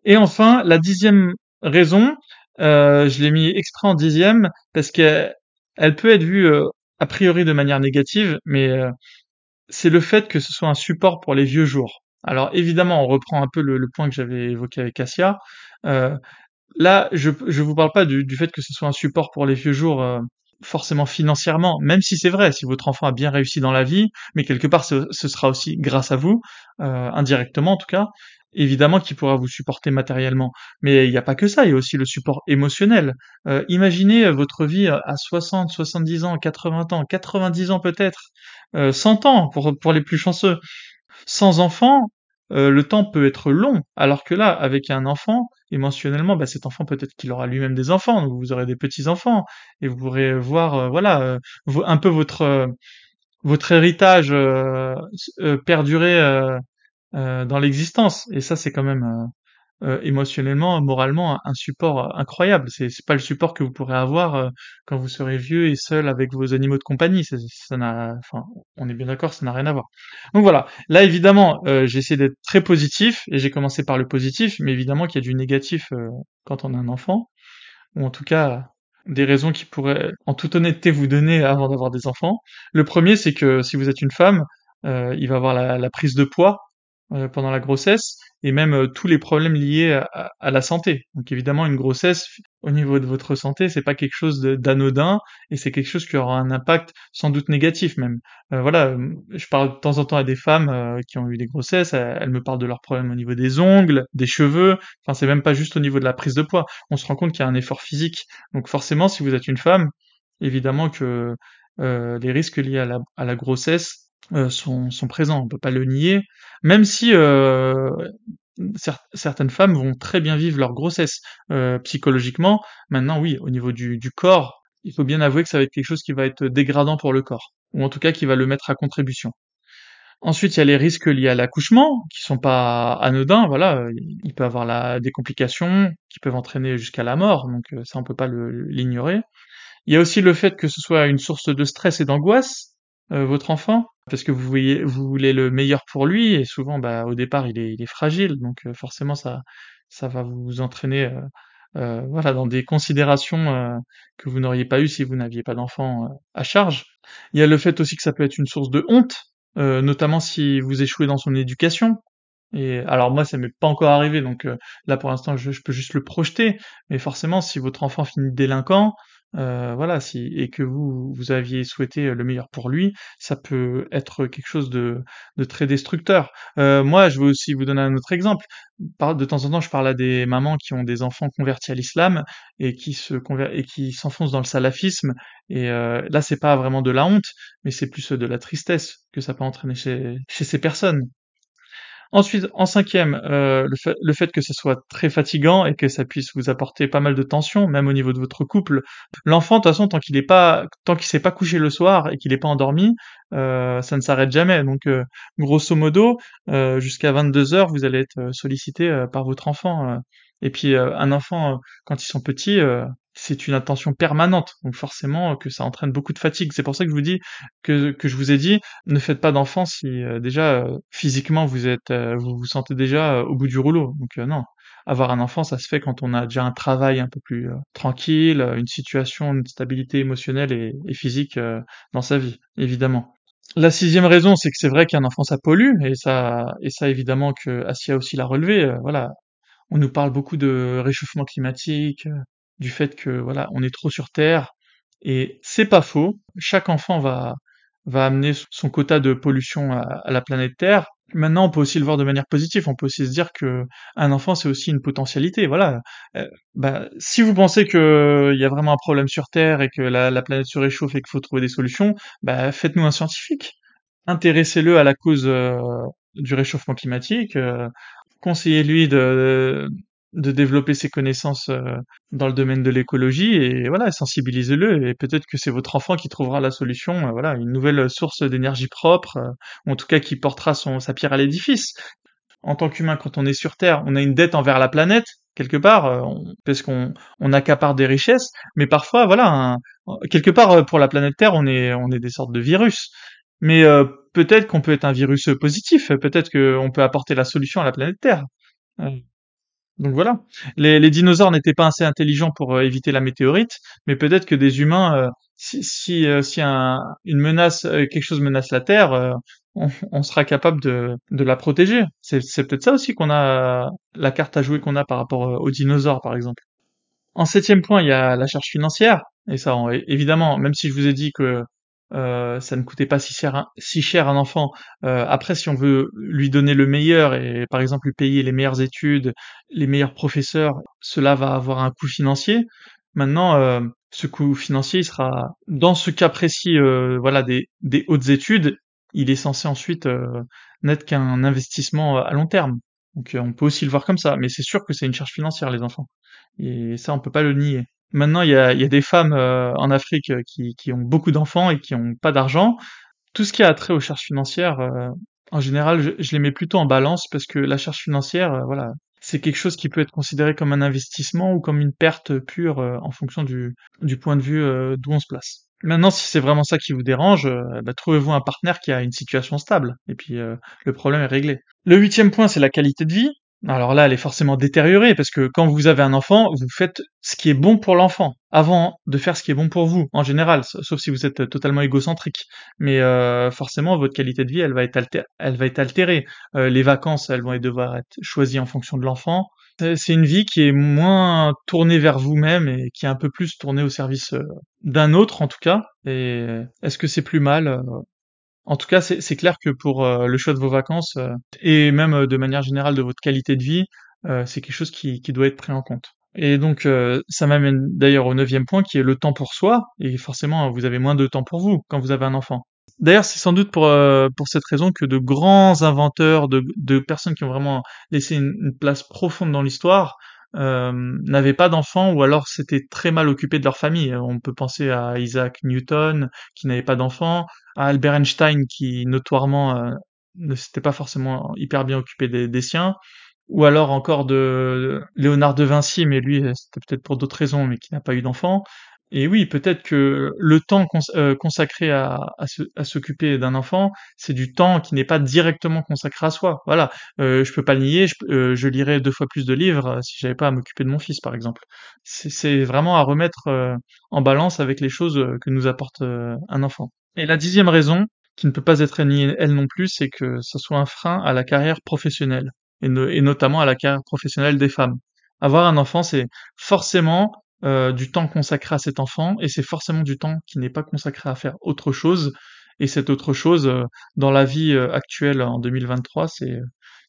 Et enfin, la dixième raison, je l'ai mis exprès en dixième parce que elle peut être vue euh, a priori de manière négative, mais euh, c'est le fait que ce soit un support pour les vieux jours. Alors évidemment, on reprend un peu le, point que j'avais évoqué avec Cassia. Euh, là, je ne vous parle pas du, fait que ce soit un support pour les vieux jours forcément financièrement, même si c'est vrai, si votre enfant a bien réussi dans la vie, mais quelque part ce sera aussi grâce à vous, indirectement en tout cas, évidemment qu'il pourra vous supporter matériellement. Mais il n'y a pas que ça, il y a aussi le support émotionnel. Euh, imaginez euh, votre vie à 60, 70 ans, 80 ans, 90 ans peut-être, euh, 100 ans pour, pour les plus chanceux. Sans enfant, euh, le temps peut être long, alors que là, avec un enfant, émotionnellement, bah, cet enfant peut-être qu'il aura lui-même des enfants, donc vous aurez des petits enfants, et vous pourrez voir, voilà, un peu votre votre héritage perdurer dans l'existence. Et ça, c'est quand même euh, émotionnellement, moralement, un, support incroyable. C'est, pas le support que vous pourrez avoir euh, quand vous serez vieux et seul avec vos animaux de compagnie. Ça, ça enfin, on est bien d'accord, ça n'a rien à voir. Donc voilà. Là, évidemment, euh, j'ai essayé d'être très positif et j'ai commencé par le positif, mais évidemment qu'il y a du négatif quand on a un enfant, ou en tout cas des raisons qui pourraient, en toute honnêteté, vous donner avant d'avoir des enfants. Le premier, c'est que si vous êtes une femme, il va avoir la, la prise de poids pendant la grossesse et même euh, tous les problèmes liés à, à, la santé. Donc évidemment, une grossesse au niveau de votre santé, c'est pas quelque chose d'anodin et c'est quelque chose qui aura un impact sans doute négatif même. Euh, voilà, euh, je parle de temps en temps à des femmes euh, qui ont eu des grossesses, elles, me parlent de leurs problèmes au niveau des ongles, des cheveux. Enfin, c'est même pas juste au niveau de la prise de poids. On se rend compte qu'il y a un effort physique. Donc forcément, si vous êtes une femme, évidemment que les risques liés à la, à la grossesse euh, sont, sont, présents, on peut pas le nier, même si euh, certaines femmes vont très bien vivre leur grossesse euh, psychologiquement. Maintenant, oui, au niveau du, du, corps, il faut bien avouer que ça va être quelque chose qui va être dégradant pour le corps, ou en tout cas qui va le mettre à contribution. Ensuite, il y a les risques liés à l'accouchement, qui sont pas anodins. Voilà, il peut avoir la, des complications qui peuvent entraîner jusqu'à la mort, donc ça on peut pas l'ignorer. Il y a aussi le fait que ce soit une source de stress et d'angoisse, euh, votre enfant parce que vous voyez vous voulez le meilleur pour lui et souvent bah au départ il est il est fragile donc euh, forcément ça ça va vous entraîner euh, euh voilà dans des considérations que vous n'auriez pas eu si vous n'aviez pas d'enfant à charge. Il y a le fait aussi que ça peut être une source de honte notamment si vous échouez dans son éducation. Et alors moi ça m'est pas encore arrivé donc là pour l'instant je, je, peux juste le projeter mais forcément si votre enfant finit délinquant euh, voilà, si et que vous vous aviez souhaité le meilleur pour lui, ça peut être quelque chose de, très destructeur. Euh, moi, je veux aussi vous donner un autre exemple. de temps en temps, je parle à des mamans qui ont des enfants convertis à l'islam et qui se et qui s'enfoncent dans le salafisme. Et euh, là, c'est pas vraiment de la honte, mais c'est plus de la tristesse que ça peut entraîner chez, chez ces personnes. Ensuite, en cinquième, euh, le, fait, que ce soit très fatigant et que ça puisse vous apporter pas mal de tension, même au niveau de votre couple. L'enfant, de toute façon, tant qu'il est pas, tant qu'il s'est pas couché le soir et qu'il n'est pas endormi, euh, ça ne s'arrête jamais. Donc, euh, grosso modo, euh, jusqu'à 22 heures, vous allez être sollicité par votre enfant. Et puis, un enfant, quand ils sont petits, c'est une attention permanente. Donc forcément que ça entraîne beaucoup de fatigue. C'est pour ça que je vous dis que, que je vous ai dit, ne faites pas d'enfants si euh, déjà euh, physiquement vous êtes euh, vous vous sentez déjà au bout du rouleau. Donc non. Avoir un enfant, ça se fait quand on a déjà un travail un peu plus tranquille, une situation, une stabilité émotionnelle et, physique dans sa vie, évidemment. La sixième raison, c'est que c'est vrai qu'un enfant ça pollue et ça et ça évidemment que Asia aussi l'a relevé. voilà, on nous parle beaucoup de réchauffement climatique, du fait que voilà, on est trop sur Terre. Et c'est pas faux. Chaque enfant va va amener son quota de pollution à, la planète Terre. Maintenant, on peut aussi le voir de manière positive. On peut aussi se dire que un enfant, c'est aussi une potentialité. Voilà. Euh, bah, si vous pensez qu'il y a vraiment un problème sur Terre et que la, planète se réchauffe et qu'il faut trouver des solutions, bah, faites-nous un scientifique. Intéressez-le à la cause euh, du réchauffement climatique. Euh, conseillez-lui de, de développer ses connaissances euh, dans le domaine de l'écologie et voilà, sensibilisez-le et peut-être que c'est votre enfant qui trouvera la solution, euh, voilà, une nouvelle source d'énergie propre, euh, en tout cas qui portera son sa pierre à l'édifice. En tant qu'humain, quand on est sur Terre, on a une dette envers la planète quelque part, parce qu'on on accapare des richesses, mais parfois, voilà, quelque part pour la planète Terre, on est on est des sortes de virus. Mais peut-être qu'on peut être un virus positif, peut-être qu'on peut apporter la solution à la planète Terre. Donc voilà, les, dinosaures n'étaient pas assez intelligents pour euh, éviter la météorite, mais peut-être que des humains, euh, si, euh, une menace, quelque chose menace la Terre, on, sera capable de, la protéger. C'est, c'est peut-être ça aussi qu'on a la carte à jouer qu'on a par rapport aux dinosaures, par exemple. En septième point, il y a la charge financière, et ça, évidemment, même si je vous ai dit que euh, ça ne coûtait pas si cher, un enfant. Euh, après, si on veut lui donner le meilleur et par exemple lui payer les meilleures études, les meilleurs professeurs, cela va avoir un coût financier. Maintenant, euh, ce coût financier, sera dans ce cas précis, voilà, des, des hautes études, il est censé ensuite n'être qu'un investissement à long terme. Donc on peut aussi le voir comme ça, mais c'est sûr que c'est une charge financière les enfants. Et ça, on peut pas le nier. Maintenant, il y a, y a, des femmes euh, en Afrique euh, qui, qui, ont beaucoup d'enfants et qui n'ont pas d'argent. tout ce qui a trait aux charges financières, euh, en général, je, je, les mets plutôt en balance parce que la charge financière, euh, voilà, c'est quelque chose qui peut être considéré comme un investissement ou comme une perte pure euh, en fonction du, du point de vue d'où on se place. Maintenant, si c'est vraiment ça qui vous dérange, bah, trouvez-vous un partenaire qui a une situation stable, et puis le problème est réglé. Le huitième point, c'est la qualité de vie. Alors là, elle est forcément détériorée parce que quand vous avez un enfant, vous faites ce qui est bon pour l'enfant avant de faire ce qui est bon pour vous en général, sauf si vous êtes totalement égocentrique. Mais euh, forcément, votre qualité de vie, elle va être, altérée. Euh, les vacances, elles vont devoir être choisies en fonction de l'enfant. C'est une vie qui est moins tournée vers vous-même et qui est un peu plus tournée au service euh, d'un autre en tout cas. Et est-ce que c'est plus mal en tout cas, c'est clair que pour euh, le choix de vos vacances euh, et même euh, de manière générale de votre qualité de vie, c'est quelque chose qui, doit être pris en compte. Et donc, ça m'amène d'ailleurs au neuvième point qui est le temps pour soi. Et forcément, vous avez moins de temps pour vous quand vous avez un enfant. D'ailleurs, c'est sans doute pour, cette raison que de grands inventeurs, de, personnes qui ont vraiment laissé une, place profonde dans l'histoire, n'avaient pas d'enfants ou alors s'étaient très mal occupés de leur famille. On peut penser à Isaac Newton qui n'avait pas d'enfants, à Albert Einstein qui notoirement euh, ne s'était pas forcément hyper bien occupé des, des, siens, ou alors encore de Léonard de Vinci, mais lui c'était peut-être pour d'autres raisons, mais qui n'a pas eu d'enfants. Et oui, peut-être que le temps euh, consacré à, s'occuper d'un enfant, c'est du temps qui n'est pas directement consacré à soi. Voilà, euh, je peux pas le nier. Je, euh, lirais deux fois plus de livres euh, si j'avais pas à m'occuper de mon fils, par exemple. C'est vraiment à remettre en balance avec les choses que nous apporte un enfant. Et la dixième raison, qui ne peut pas être niée elle non plus, c'est que ça soit un frein à la carrière professionnelle et notamment à la carrière professionnelle des femmes. Avoir un enfant, c'est forcément euh, du temps consacré à cet enfant et c'est forcément du temps qui n'est pas consacré à faire autre chose. Et cette autre chose euh, dans la vie euh, actuelle en 2023 c'est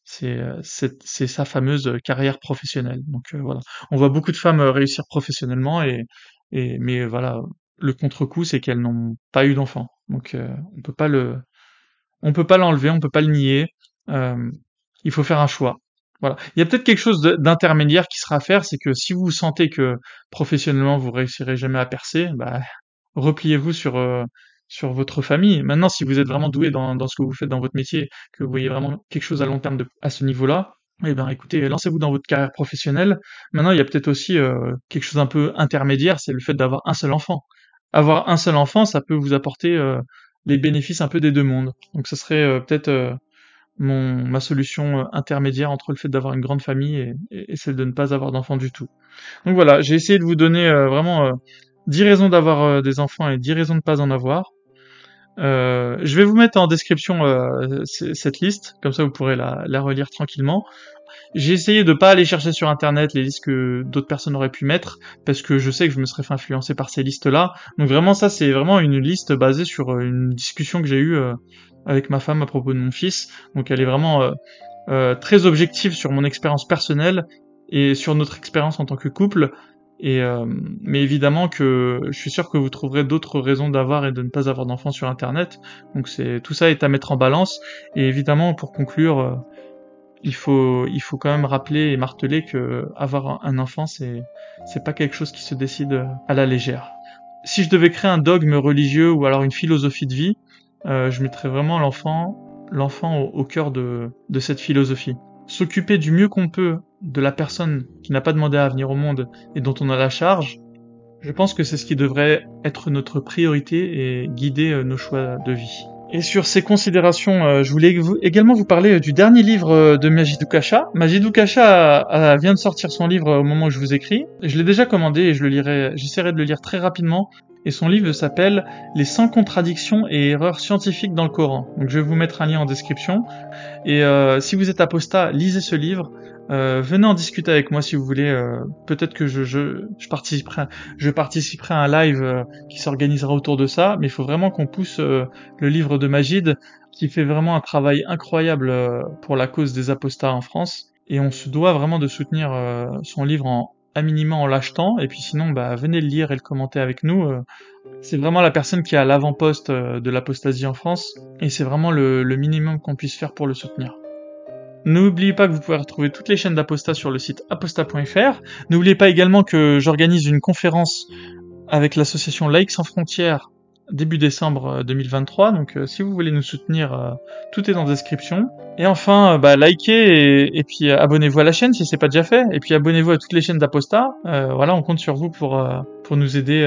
c'est sa fameuse carrière professionnelle. Donc voilà. On voit beaucoup de femmes réussir professionnellement et et mais voilà le contre-coup c'est qu'elles n'ont pas eu d'enfant donc on peut pas le on peut pas l'enlever on peut pas le nier. Il faut faire un choix voilà. Il y a peut-être quelque chose d'intermédiaire qui sera à faire, c'est que si vous sentez que professionnellement vous réussirez jamais à percer, bah, repliez-vous sur euh, sur votre famille. Maintenant, si vous êtes vraiment doué dans, dans ce que vous faites dans votre métier, que vous voyez vraiment quelque chose à long terme à ce niveau-là, eh ben écoutez, lancez-vous dans votre carrière professionnelle. Maintenant, il y a peut-être aussi euh, quelque chose un peu intermédiaire, c'est le fait d'avoir un seul enfant. Avoir un seul enfant, ça peut vous apporter euh, les bénéfices un peu des deux mondes. Donc, ce serait peut-être ma solution euh, intermédiaire entre le fait d'avoir une grande famille et, celle de ne pas avoir d'enfants du tout. Donc voilà, j'ai essayé de vous donner euh, vraiment euh, 10 raisons d'avoir euh, des enfants et 10 raisons de ne pas en avoir. je vais vous mettre en description cette liste, comme ça vous pourrez la relire tranquillement. J'ai essayé de pas aller chercher sur internet les listes que d'autres personnes auraient pu mettre parce que je sais que je me serais fait influencer par ces listes-là. Donc vraiment ça c'est vraiment une liste basée sur une discussion que j'ai eue avec ma femme à propos de mon fils. Donc elle est vraiment euh, euh, très objective sur mon expérience personnelle et sur notre expérience en tant que couple. Euh, mais évidemment que je suis sûr que vous trouverez d'autres raisons d'avoir et de ne pas avoir d'enfants sur Internet. Donc tout ça est à mettre en balance. Et évidemment, pour conclure, il faut il faut quand même rappeler et marteler que avoir un enfant c'est c'est pas quelque chose qui se décide à la légère. Si je devais créer un dogme religieux ou alors une philosophie de vie, euh, je mettrais vraiment l'enfant l'enfant au, cœur de, de cette philosophie. S'occuper du mieux qu'on peut de la personne qui n'a pas demandé à venir au monde et dont on a la charge, je pense que c'est ce qui devrait être notre priorité et guider euh, nos choix de vie. Et sur ces considérations, euh, je voulais également vous parler du dernier livre de Majidou Kacha. Vient de sortir son livre au moment où je vous écris. Je l'ai déjà commandé et j'essaierai de le lire très rapidement et son livre s'appelle Les 100 contradictions et erreurs scientifiques dans le Coran. Donc je vais vous mettre un lien en description. Et euh, si vous êtes apostat, lisez ce livre. Euh, venez en discuter avec moi si vous voulez. Euh, peut-être que je, je, je, participerai, je participerai à un live euh, qui s'organisera autour de ça. Mais il faut vraiment qu'on pousse euh, le livre de Magid, qui fait vraiment un travail incroyable pour la cause des apostats en France. Et on se doit vraiment de soutenir son livre en, à en l'achetant, et puis sinon, bah, venez le lire et le commenter avec nous. Euh. C'est vraiment la personne qui est à l'avant-poste euh, de l'apostasie en France, et c'est vraiment le, minimum qu'on puisse faire pour le soutenir. N'oubliez pas que vous pouvez retrouver toutes les chaînes d'Apostat sur le site apostat.fr. N'oubliez pas également que j'organise une conférence avec l'association Laïcs sans frontières début décembre 2023. Donc si vous voulez nous soutenir, tout est dans la description. Et enfin, bah, likez et, et puis abonnez-vous à la chaîne si c'est pas déjà fait. Et puis abonnez-vous à toutes les chaînes d'Aposta. voilà, on compte sur vous pour, pour nous aider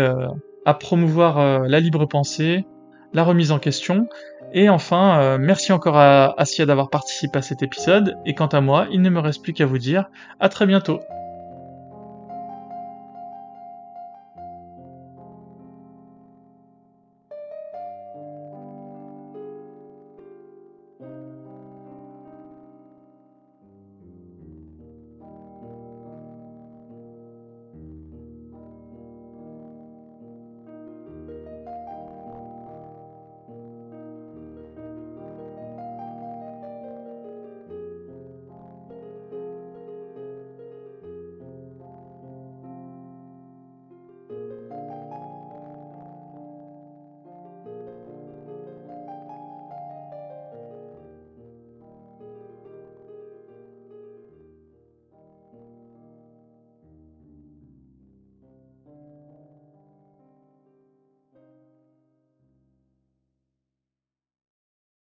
à promouvoir la libre pensée, la remise en question. Et enfin, merci encore à Asia d'avoir participé à cet épisode. Et quant à moi, il ne me reste plus qu'à vous dire à très bientôt.